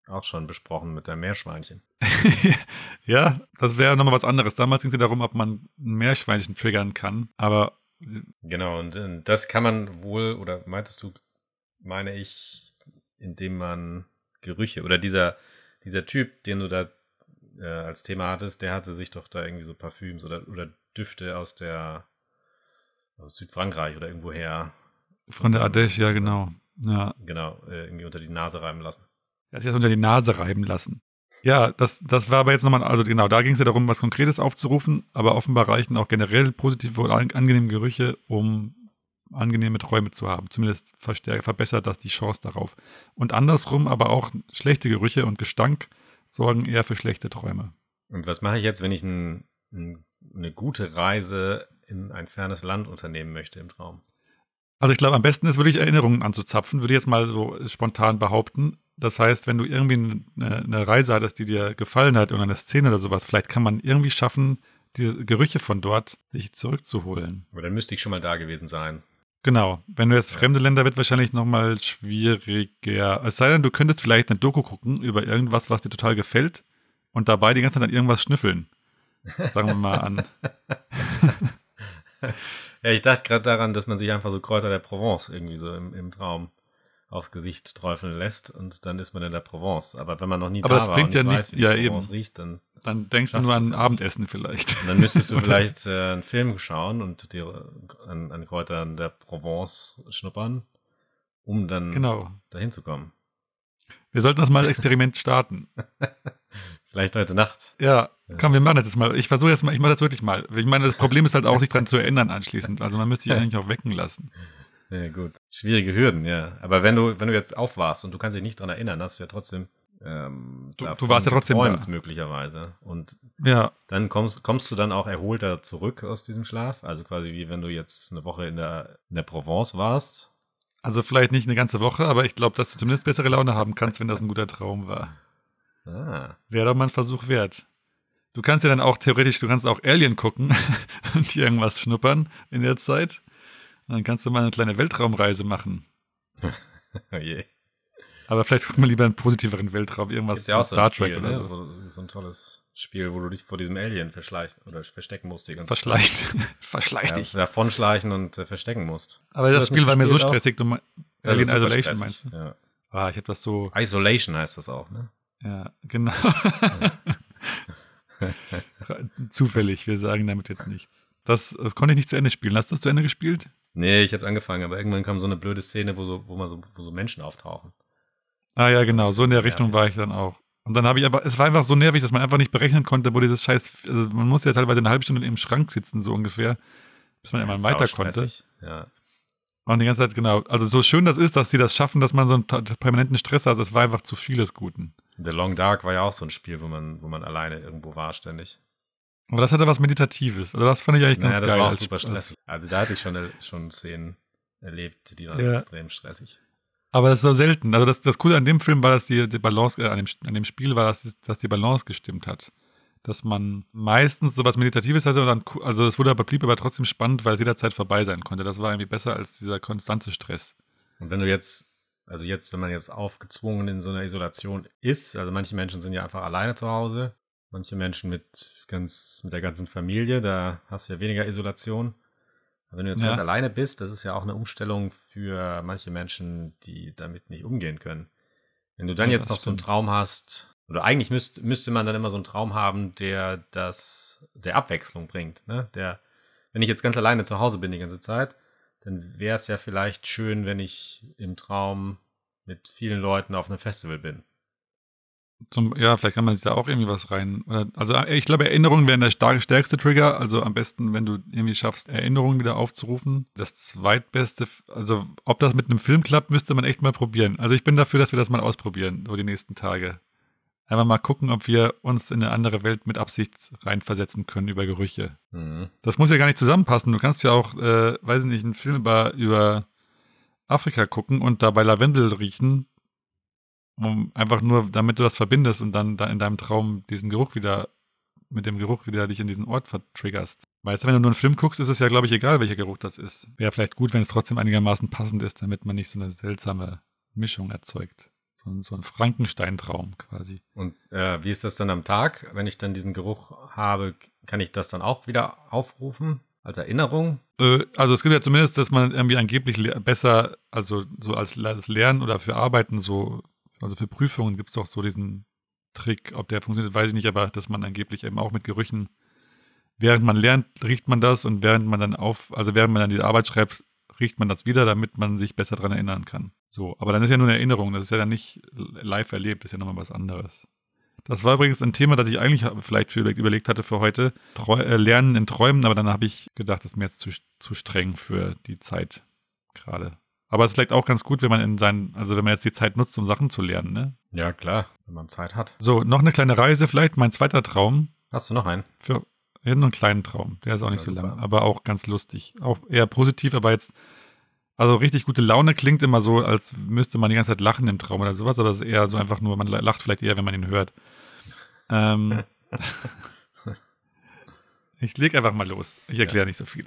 S4: auch schon besprochen mit der Meerschweinchen.
S3: ja, das wäre nochmal was anderes. Damals ging es ja darum, ob man ein Meerschweinchen triggern kann, aber
S4: Genau, und äh, das kann man wohl, oder meintest du, meine ich, indem man Gerüche, oder dieser, dieser Typ, den du da äh, als Thema hattest, der hatte sich doch da irgendwie so Parfüms oder, oder Düfte aus der aus Südfrankreich oder irgendwoher,
S3: von der Ardèche, ja genau. Ja,
S4: genau, äh, irgendwie unter die Nase reiben lassen.
S3: Er hat sich das unter die Nase reiben lassen. Ja, das, das war aber jetzt nochmal, also genau, da ging es ja darum, was Konkretes aufzurufen, aber offenbar reichten auch generell positive an- angenehme Gerüche, um angenehme Träume zu haben. Zumindest verbessert das die Chance darauf. Und andersrum aber auch schlechte Gerüche und Gestank sorgen eher für schlechte Träume.
S4: Und was mache ich jetzt, wenn ich ein, ein, eine gute Reise in ein fernes Land unternehmen möchte im Traum?
S3: Also ich glaube, am besten ist wirklich Erinnerungen anzuzapfen, würde ich jetzt mal so spontan behaupten. Das heißt, wenn du irgendwie eine, eine Reise hattest, die dir gefallen hat oder eine Szene oder sowas, vielleicht kann man irgendwie schaffen, diese Gerüche von dort sich zurückzuholen.
S4: Aber dann müsste ich schon mal da gewesen sein.
S3: Genau. Wenn du jetzt fremde Länder, wird wahrscheinlich nochmal schwieriger. Es sei denn, du könntest vielleicht eine Doku gucken über irgendwas, was dir total gefällt und dabei die ganze Zeit an irgendwas schnüffeln. Sagen wir mal an.
S4: Ja, ich dachte gerade daran, dass man sich einfach so Kräuter der Provence irgendwie so im, im Traum aufs Gesicht träufeln lässt und dann ist man in der Provence. Aber wenn man noch nie
S3: Aber
S4: da
S3: das
S4: war
S3: bringt
S4: und
S3: ja
S4: nicht weiß, wie die
S3: ja,
S4: Provence
S3: eben.
S4: riecht, dann,
S3: Dann denkst du nur an Abendessen vielleicht.
S4: dann müsstest du vielleicht äh, einen Film schauen und dir an, an Kräutern der Provence schnuppern, um dann
S3: Genau.
S4: dahin zu kommen.
S3: Wir sollten das mal als Experiment starten.
S4: Vielleicht heute Nacht.
S3: Ja, komm, wir machen das jetzt mal. Ich versuche jetzt mal, ich mache das wirklich mal. Ich meine, das Problem ist halt auch, sich dran zu erinnern anschließend. Also man müsste sich eigentlich auch wecken lassen.
S4: Ja, gut. Schwierige Hürden, ja. Aber wenn du, wenn du jetzt aufwachst und du kannst dich nicht dran erinnern, hast du ja trotzdem. Ähm,
S3: Du- du warst ja trotzdem
S4: geträumt,
S3: da.
S4: möglicherweise. Und
S3: Ja,
S4: dann kommst, kommst du dann auch erholter zurück aus diesem Schlaf. Also quasi wie wenn du jetzt eine Woche in der, in der Provence warst.
S3: also vielleicht nicht eine ganze Woche, aber ich glaube, dass du zumindest bessere Laune haben kannst, wenn das ein guter Traum war.
S4: Ah,
S3: Wäre doch mal ein Versuch wert. Du kannst ja dann auch theoretisch, du kannst auch Alien gucken und irgendwas schnuppern in der Zeit. Und dann kannst du mal eine kleine Weltraumreise machen.
S4: oh je.
S3: Aber vielleicht gucken wir lieber einen positiveren Weltraum, irgendwas
S4: Ist ja auch so
S3: Star
S4: ein
S3: Trek
S4: Spiel,
S3: oder
S4: ne?
S3: so.
S4: So ein tolles Spiel, wo du dich vor diesem Alien verschleicht oder verstecken musst. Die ganze
S3: Verschleicht. Verschleicht
S4: Ja,
S3: dich.
S4: davonschleichen und äh, verstecken musst.
S3: Aber
S4: du
S3: das Spiel war mir so stressig. Du,
S4: Das
S3: Alien Isolation meinst du?
S4: Ja.
S3: Ah, ich habe das so.
S4: Isolation heißt das auch, ne?
S3: Ja, genau. Zufällig, wir sagen damit jetzt nichts. Das äh, konnte ich nicht zu Ende spielen. Hast du es zu Ende gespielt?
S4: Nee, ich habe angefangen, aber irgendwann kam so eine blöde Szene, wo so, wo man so, wo so Menschen auftauchen.
S3: Ah ja, genau, so in der. Richtung war ich dann auch. Und dann habe ich aber, es war einfach so nervig, dass man einfach nicht berechnen konnte, wo dieses Scheiß, also man musste ja teilweise eine halbe Stunde im Schrank sitzen, so ungefähr, bis man
S4: Ja,
S3: immer weiter konnte.
S4: Ja.
S3: Und die ganze Zeit, genau. Also so schön das ist, dass sie das schaffen, dass man so einen permanenten Stress hat, das war einfach zu viel des Guten.
S4: The Long Dark war ja auch so ein Spiel, wo man, wo man alleine irgendwo war ständig.
S3: Aber das hatte was Meditatives. Also das fand ich eigentlich ganz
S4: Naja, das
S3: geil.
S4: war auch super stressig. Also da hatte ich schon, schon Szenen erlebt, die waren
S3: Ja.
S4: extrem stressig.
S3: Aber das ist so selten. Also das, das Coole an dem Film war, dass die, die Balance, äh, an, dem, an dem Spiel war, dass, dass die Balance gestimmt hat. Dass man meistens sowas Meditatives hatte und dann, also es wurde aber blieb aber trotzdem spannend, weil es jederzeit vorbei sein konnte. Das war irgendwie besser als dieser konstante Stress.
S4: Und wenn du jetzt, also jetzt, wenn man jetzt aufgezwungen in so einer Isolation ist, also manche Menschen sind ja einfach alleine zu Hause, manche Menschen mit ganz, mit der ganzen Familie, da hast du ja weniger Isolation. Aber wenn du jetzt
S3: Ja.
S4: ganz alleine bist, das ist ja auch eine Umstellung für manche Menschen, die damit nicht umgehen können. Wenn du dann
S3: Ja,
S4: jetzt noch so einen
S3: stimmt.
S4: Traum hast, oder eigentlich müsst, müsste man dann immer so einen Traum haben, der das, der Abwechslung bringt, ne? Der, wenn ich jetzt ganz alleine zu Hause bin die ganze Zeit, dann wäre es ja vielleicht schön, wenn ich im Traum mit vielen Leuten auf einem Festival bin.
S3: Zum, ja, vielleicht kann man sich da auch irgendwie was rein. Also äh, ich glaube, Erinnerungen wären der stärkste Trigger. Also am besten, wenn du irgendwie schaffst, Erinnerungen wieder aufzurufen. Das zweitbeste, also ob das mit einem Film klappt, müsste man echt mal probieren. Also ich bin dafür, dass wir das mal ausprobieren, so die nächsten Tage. Einfach mal gucken, ob wir uns in eine andere Welt mit Absicht reinversetzen können über Gerüche.
S4: Mhm.
S3: Das muss ja gar nicht zusammenpassen. Du kannst ja auch, äh, weiß ich nicht, einen Film über, über Afrika gucken und dabei Lavendel riechen. Um, einfach nur, damit du das verbindest und dann da in deinem Traum diesen Geruch wieder, mit dem Geruch wieder dich in diesen Ort vertriggerst. Weißt du, wenn du nur einen Film guckst, ist es ja, glaube ich, egal, welcher Geruch das ist. Wäre vielleicht gut, wenn es trotzdem einigermaßen passend ist, damit man nicht so eine seltsame Mischung erzeugt. So, ein- so ein Frankenstein-Traum quasi.
S4: Und äh, wie ist das dann am Tag? Wenn ich dann diesen Geruch habe, kann ich das dann auch wieder aufrufen als Erinnerung?
S3: Äh, also es gibt ja zumindest, dass man irgendwie angeblich besser, also so als, als Lernen oder für Arbeiten so, also für Prüfungen gibt es auch so diesen Trick, ob der funktioniert, weiß ich nicht, aber dass man angeblich eben auch mit Gerüchen, während man lernt, riecht man das und während man dann auf, also während man dann die Arbeit schreibt, riecht man das wieder, damit man sich besser daran erinnern kann. So, aber dann ist ja nur eine Erinnerung, das ist ja dann nicht live erlebt, das ist ja nochmal was anderes. Das war übrigens ein Thema, das ich eigentlich vielleicht für überlegt, hatte für heute. Treu, äh, Lernen in Träumen, aber dann habe ich gedacht, das ist mir jetzt zu, zu streng für die Zeit gerade. Aber es ist vielleicht auch ganz gut, wenn man in seinen, also wenn man jetzt die Zeit nutzt, um Sachen zu lernen, ne?
S4: Ja, klar, wenn man Zeit hat.
S3: So, noch eine kleine Reise vielleicht. Mein zweiter Traum
S4: Hast du noch einen?
S3: für ja, nur einen kleinen Traum. Der ist auch nicht
S4: Ja,
S3: so lang, aber auch ganz lustig. Auch eher positiv, aber jetzt, also richtig gute Laune klingt immer so, als müsste man die ganze Zeit lachen im Traum oder sowas, aber es ist eher so einfach nur, man lacht vielleicht eher, wenn man ihn hört. Ähm, ich leg einfach mal los. Ich erkläre nicht so viel.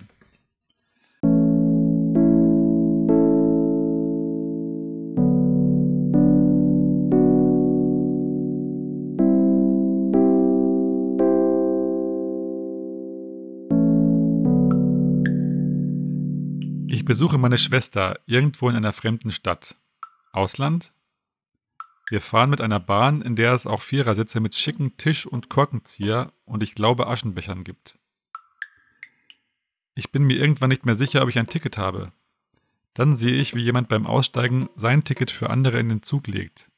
S3: Ich besuche meine Schwester irgendwo in einer fremden Stadt. Ausland? Wir fahren mit einer Bahn, in der es auch Vierersitze mit schicken Tisch- und Korkenzieher und ich glaube Aschenbechern gibt. Ich bin mir irgendwann nicht mehr sicher, ob ich ein Ticket habe. Dann sehe ich, wie jemand beim Aussteigen sein Ticket für andere in den Zug legt.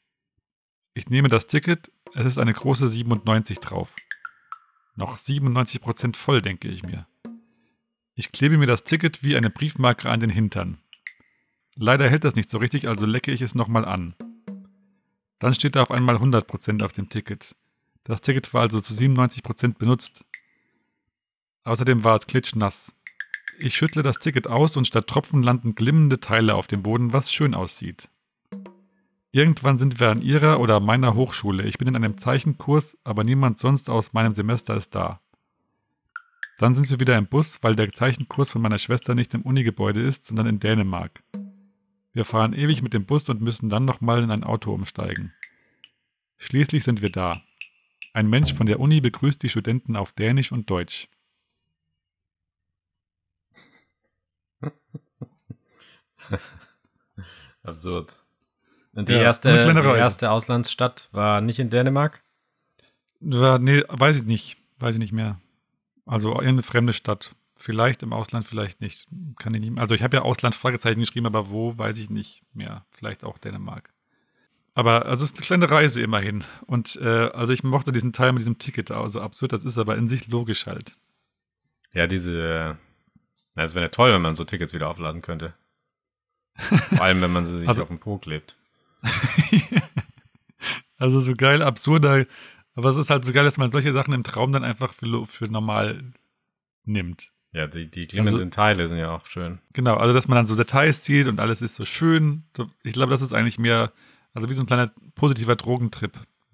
S3: Ich nehme das Ticket, es ist eine große 97 drauf. Noch 97% voll, denke ich mir. Ich klebe mir das Ticket wie eine Briefmarke an den Hintern. Leider hält das nicht so richtig, also lecke ich es nochmal an. Dann steht da auf einmal 100% auf dem Ticket. Das Ticket war also zu 97% benutzt. Außerdem war es klitschnass. Ich schüttle das Ticket aus und statt Tropfen landen glimmende Teile auf dem Boden, was schön aussieht. Irgendwann sind wir an ihrer oder meiner Hochschule. Ich bin in einem Zeichenkurs, aber niemand sonst aus meinem Semester ist da. Dann sind wir wieder im Bus, weil der Zeichenkurs von meiner Schwester nicht im Unigebäude ist, sondern in Dänemark. Wir fahren ewig mit dem Bus und müssen dann nochmal in ein Auto umsteigen. Schließlich sind wir da. Ein Mensch von der Uni begrüßt die Studenten auf Dänisch und Deutsch.
S4: Absurd. Und die,
S3: Ja,
S4: erste, die erste Auslandsstadt war nicht in Dänemark?
S3: War, nee, weiß ich nicht. Weiß ich nicht mehr. Also irgendeine fremde Stadt. Vielleicht im Ausland, vielleicht nicht. Kann ich nicht. Also ich habe ja Ausland Fragezeichen geschrieben, aber wo, weiß ich nicht mehr. Vielleicht auch Dänemark. Aber also es ist eine kleine Reise immerhin. Und äh, also ich mochte diesen Teil mit diesem Ticket, also absurd, das ist aber in sich logisch halt.
S4: Ja, diese. Na, es wäre ja toll, wenn man so Tickets wieder aufladen könnte. Vor allem, wenn man sie sich
S3: Also-
S4: auf den Po klebt.
S3: Also so geil, absurder. Aber es ist halt so geil, dass man solche Sachen im Traum dann einfach für, für normal nimmt.
S4: Ja, die, die glimmenden
S3: Also-
S4: Teile sind ja auch schön.
S3: Genau, also dass man dann so Details sieht und alles ist so schön. Ich glaube, das ist eigentlich mehr, also wie so ein kleiner positiver Drogentrip.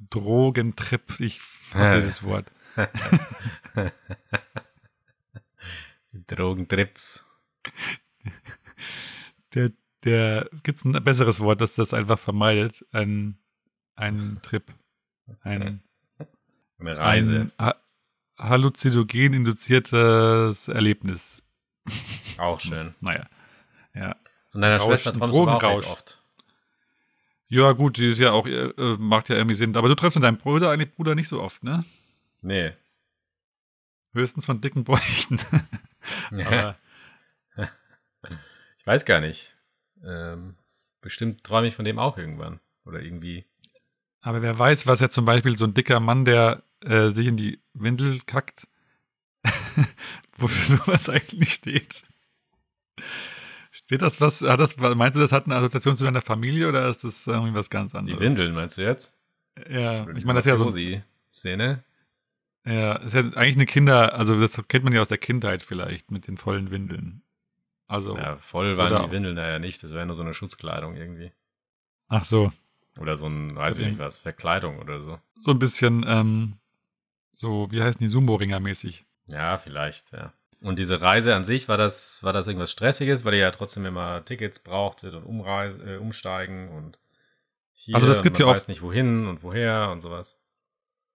S3: Drogentrip, ich hasse
S4: Äh.
S3: dieses Wort.
S4: Drogentrips.
S3: Der, der, gibt es ein besseres Wort, das das einfach vermeidet? Ein, ein Trip. Ein,
S4: Eine Reise.
S3: ein ha halluzinogen induziertes Erlebnis.
S4: auch schön.
S3: Naja, ja.
S4: Von deiner
S3: Rausch,
S4: Schwester träumst du auch oft.
S3: Ja, gut, die ist ja auch, äh, macht ja irgendwie Sinn. Aber du triffst mit deinem Bruder eigentlich Bruder nicht so oft, ne?
S4: Nee.
S3: Höchstens von dicken Bräuchten. Aber
S4: ich weiß gar nicht. Ähm, bestimmt träume ich von dem auch irgendwann. Oder irgendwie.
S3: Aber wer weiß, was ja zum Beispiel so ein dicker Mann, der äh, sich in die Windel kackt, wofür sowas eigentlich steht. Steht das was, hat das, meinst du, das hat eine Assoziation zu deiner Familie oder ist das irgendwie was ganz
S4: Die
S3: anderes?
S4: Windeln, meinst du jetzt?
S3: Ja, ich meine, das ist ja so,
S4: die Szene.
S3: ja, ist ja eigentlich eine Kinder, also das kennt man ja aus der Kindheit vielleicht mit den vollen Windeln. Also,
S4: Ja, voll waren die Windeln da ja nicht. Das wäre nur so eine Schutzkleidung irgendwie.
S3: ach so,
S4: Oder so ein, weiß ich nicht was, Verkleidung oder so.
S3: so ein bisschen, ähm, so, wie heißen die, Sumo-Ringer mäßig.
S4: Ja, vielleicht, ja. Und diese Reise an sich, war das, war das irgendwas Stressiges, weil ihr ja trotzdem immer Tickets brauchtet und Umreise, äh, umsteigen und hier
S3: Also das gibt ja oft-
S4: weiß nicht wohin und woher und sowas.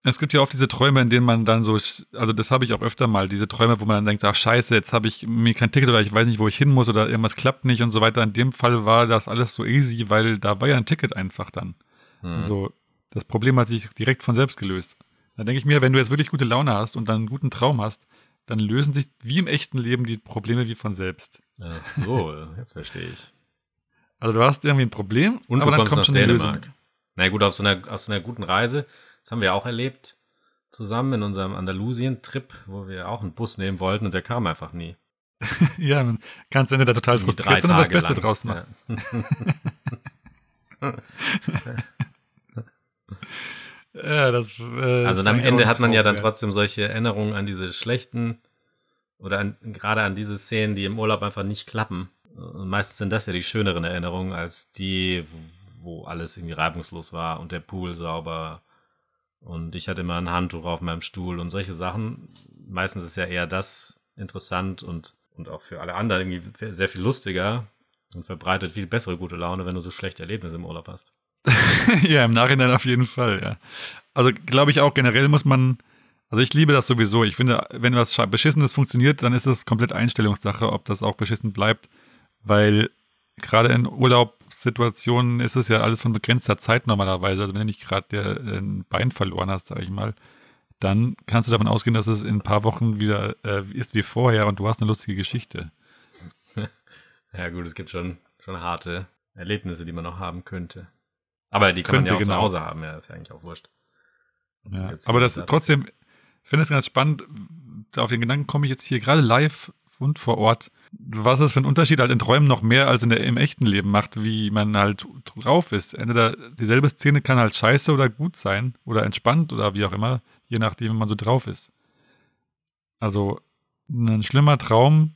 S3: Es gibt ja oft diese Träume, in denen man dann so, also das habe ich auch öfter mal, diese Träume, wo man dann denkt, ach scheiße, jetzt habe ich mir kein Ticket oder ich weiß nicht, wo ich hin muss oder irgendwas klappt nicht und so weiter. In dem Fall war das alles so easy, weil da war ja ein Ticket einfach dann.
S4: Hm.
S3: Also das Problem hat sich direkt von selbst gelöst. Da denke ich mir, wenn du jetzt wirklich gute Laune hast und dann einen guten Traum hast, dann lösen sich wie im echten Leben die Probleme wie von selbst.
S4: Ach so, jetzt verstehe ich.
S3: Also du hast irgendwie ein Problem,
S4: Und
S3: aber
S4: du
S3: dann kommt schon die
S4: Dänemark.
S3: Lösung.
S4: Na gut, auf so, einer, auf so einer guten Reise, das haben wir auch erlebt, zusammen in unserem Andalusien-Trip, wo wir auch einen Bus nehmen wollten und der kam einfach nie.
S3: Ja, man kann es entweder total frustriert sein oder das Beste
S4: lang.
S3: draus machen. Ja, das, äh,
S4: Also am Ende hat man ja dann trotzdem solche Erinnerungen an diese schlechten oder an, gerade an diese Szenen, die im Urlaub einfach nicht klappen. Und meistens sind das ja die schöneren Erinnerungen als die, wo alles irgendwie reibungslos war und der Pool sauber und ich hatte immer ein Handtuch auf meinem Stuhl und solche Sachen. Meistens ist ja eher das interessant und, und auch für alle anderen irgendwie sehr viel lustiger und verbreitet viel bessere gute Laune, wenn du so schlechte Erlebnisse im Urlaub hast.
S3: ja, im Nachhinein auf jeden Fall, ja. Also glaube ich auch, generell muss man, also ich liebe das sowieso. Ich finde, wenn was Beschissenes funktioniert, dann ist das komplett Einstellungssache, ob das auch beschissen bleibt. weil gerade in Urlaubssituationen ist es ja alles von begrenzter Zeit normalerweise. Also wenn du nicht gerade ein Bein verloren hast, sage ich mal, dann kannst du davon ausgehen, dass es in ein paar Wochen wieder äh, ist wie vorher und du hast eine lustige Geschichte.
S4: ja gut, es gibt schon, schon harte Erlebnisse, die man noch haben könnte. Aber die kann könnte, man ja auch genau. zu Hause haben, ja, ist ja eigentlich auch wurscht.
S3: Ja, aber das trotzdem, ich finde es ganz spannend, auf den Gedanken komme ich jetzt hier gerade live und vor Ort, was es für einen Unterschied halt in Träumen noch mehr als in der, im echten Leben macht, wie man halt drauf ist. Entweder dieselbe Szene kann halt scheiße oder gut sein oder entspannt oder wie auch immer, je nachdem, wie man so drauf ist. Also ein schlimmer Traum,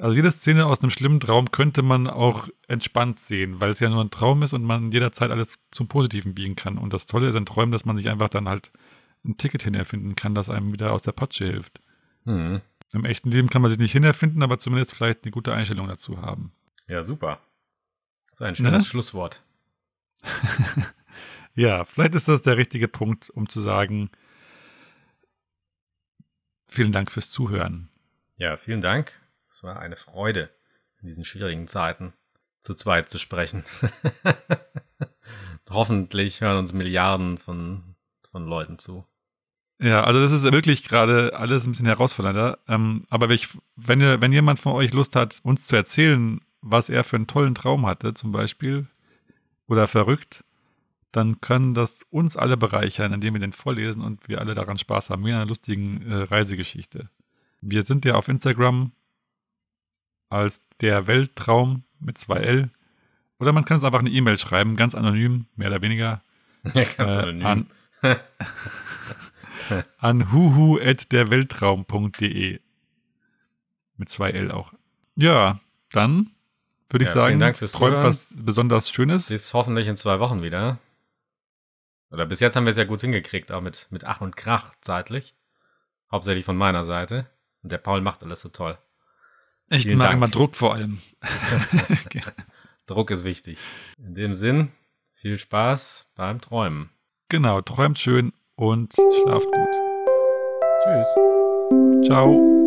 S3: also jede Szene aus einem schlimmen Traum könnte man auch entspannt sehen, weil es ja nur ein Traum ist und man jederzeit alles zum Positiven biegen kann. Und das Tolle ist an Träumen, dass man sich einfach dann halt ein Ticket hinerfinden kann, das einem wieder aus der Patsche hilft. Mhm. Im echten Leben kann man sich nicht hinerfinden, aber zumindest vielleicht eine gute Einstellung dazu haben.
S4: Ja, super. Das ist ein schönes ne? Schlusswort.
S3: ja, vielleicht ist das der richtige Punkt, um zu sagen, vielen Dank fürs Zuhören.
S4: Ja, vielen Dank. Es war eine Freude, in diesen schwierigen Zeiten zu zweit zu sprechen. Hoffentlich hören uns Milliarden von, von Leuten zu.
S3: Ja, also das ist wirklich gerade alles ein bisschen herausfordernder. Ähm, aber ich, wenn, ihr, wenn jemand von euch Lust hat, uns zu erzählen, was er für einen tollen Traum hatte, zum Beispiel, oder verrückt, dann können das uns alle bereichern, indem wir den vorlesen und wir alle daran Spaß haben, wie in einer lustigen äh, Reisegeschichte. Wir sind ja auf Instagram als der Weltraum mit zwei L. Oder man kann uns einfach eine E-Mail schreiben, ganz anonym, mehr oder weniger.
S4: Ja, ganz äh, anonym. An,
S3: an huhu.derweltraum.de. Mit zwei L auch. Ja, dann würde ich ja, sagen,
S4: Dank fürs
S3: träumt was besonders Schönes.
S4: Bis hoffentlich in zwei Wochen wieder. Oder bis jetzt haben wir es ja gut hingekriegt, auch mit, mit Ach und Krach zeitlich. Hauptsächlich von meiner Seite. Und der Paul macht alles so toll.
S3: Ich Vielen Dank. immer Druck vor allem.
S4: Druck ist wichtig. In dem Sinn, viel Spaß beim Träumen.
S3: Genau, träumt schön und schlaft gut.
S4: Tschüss.
S3: Ciao.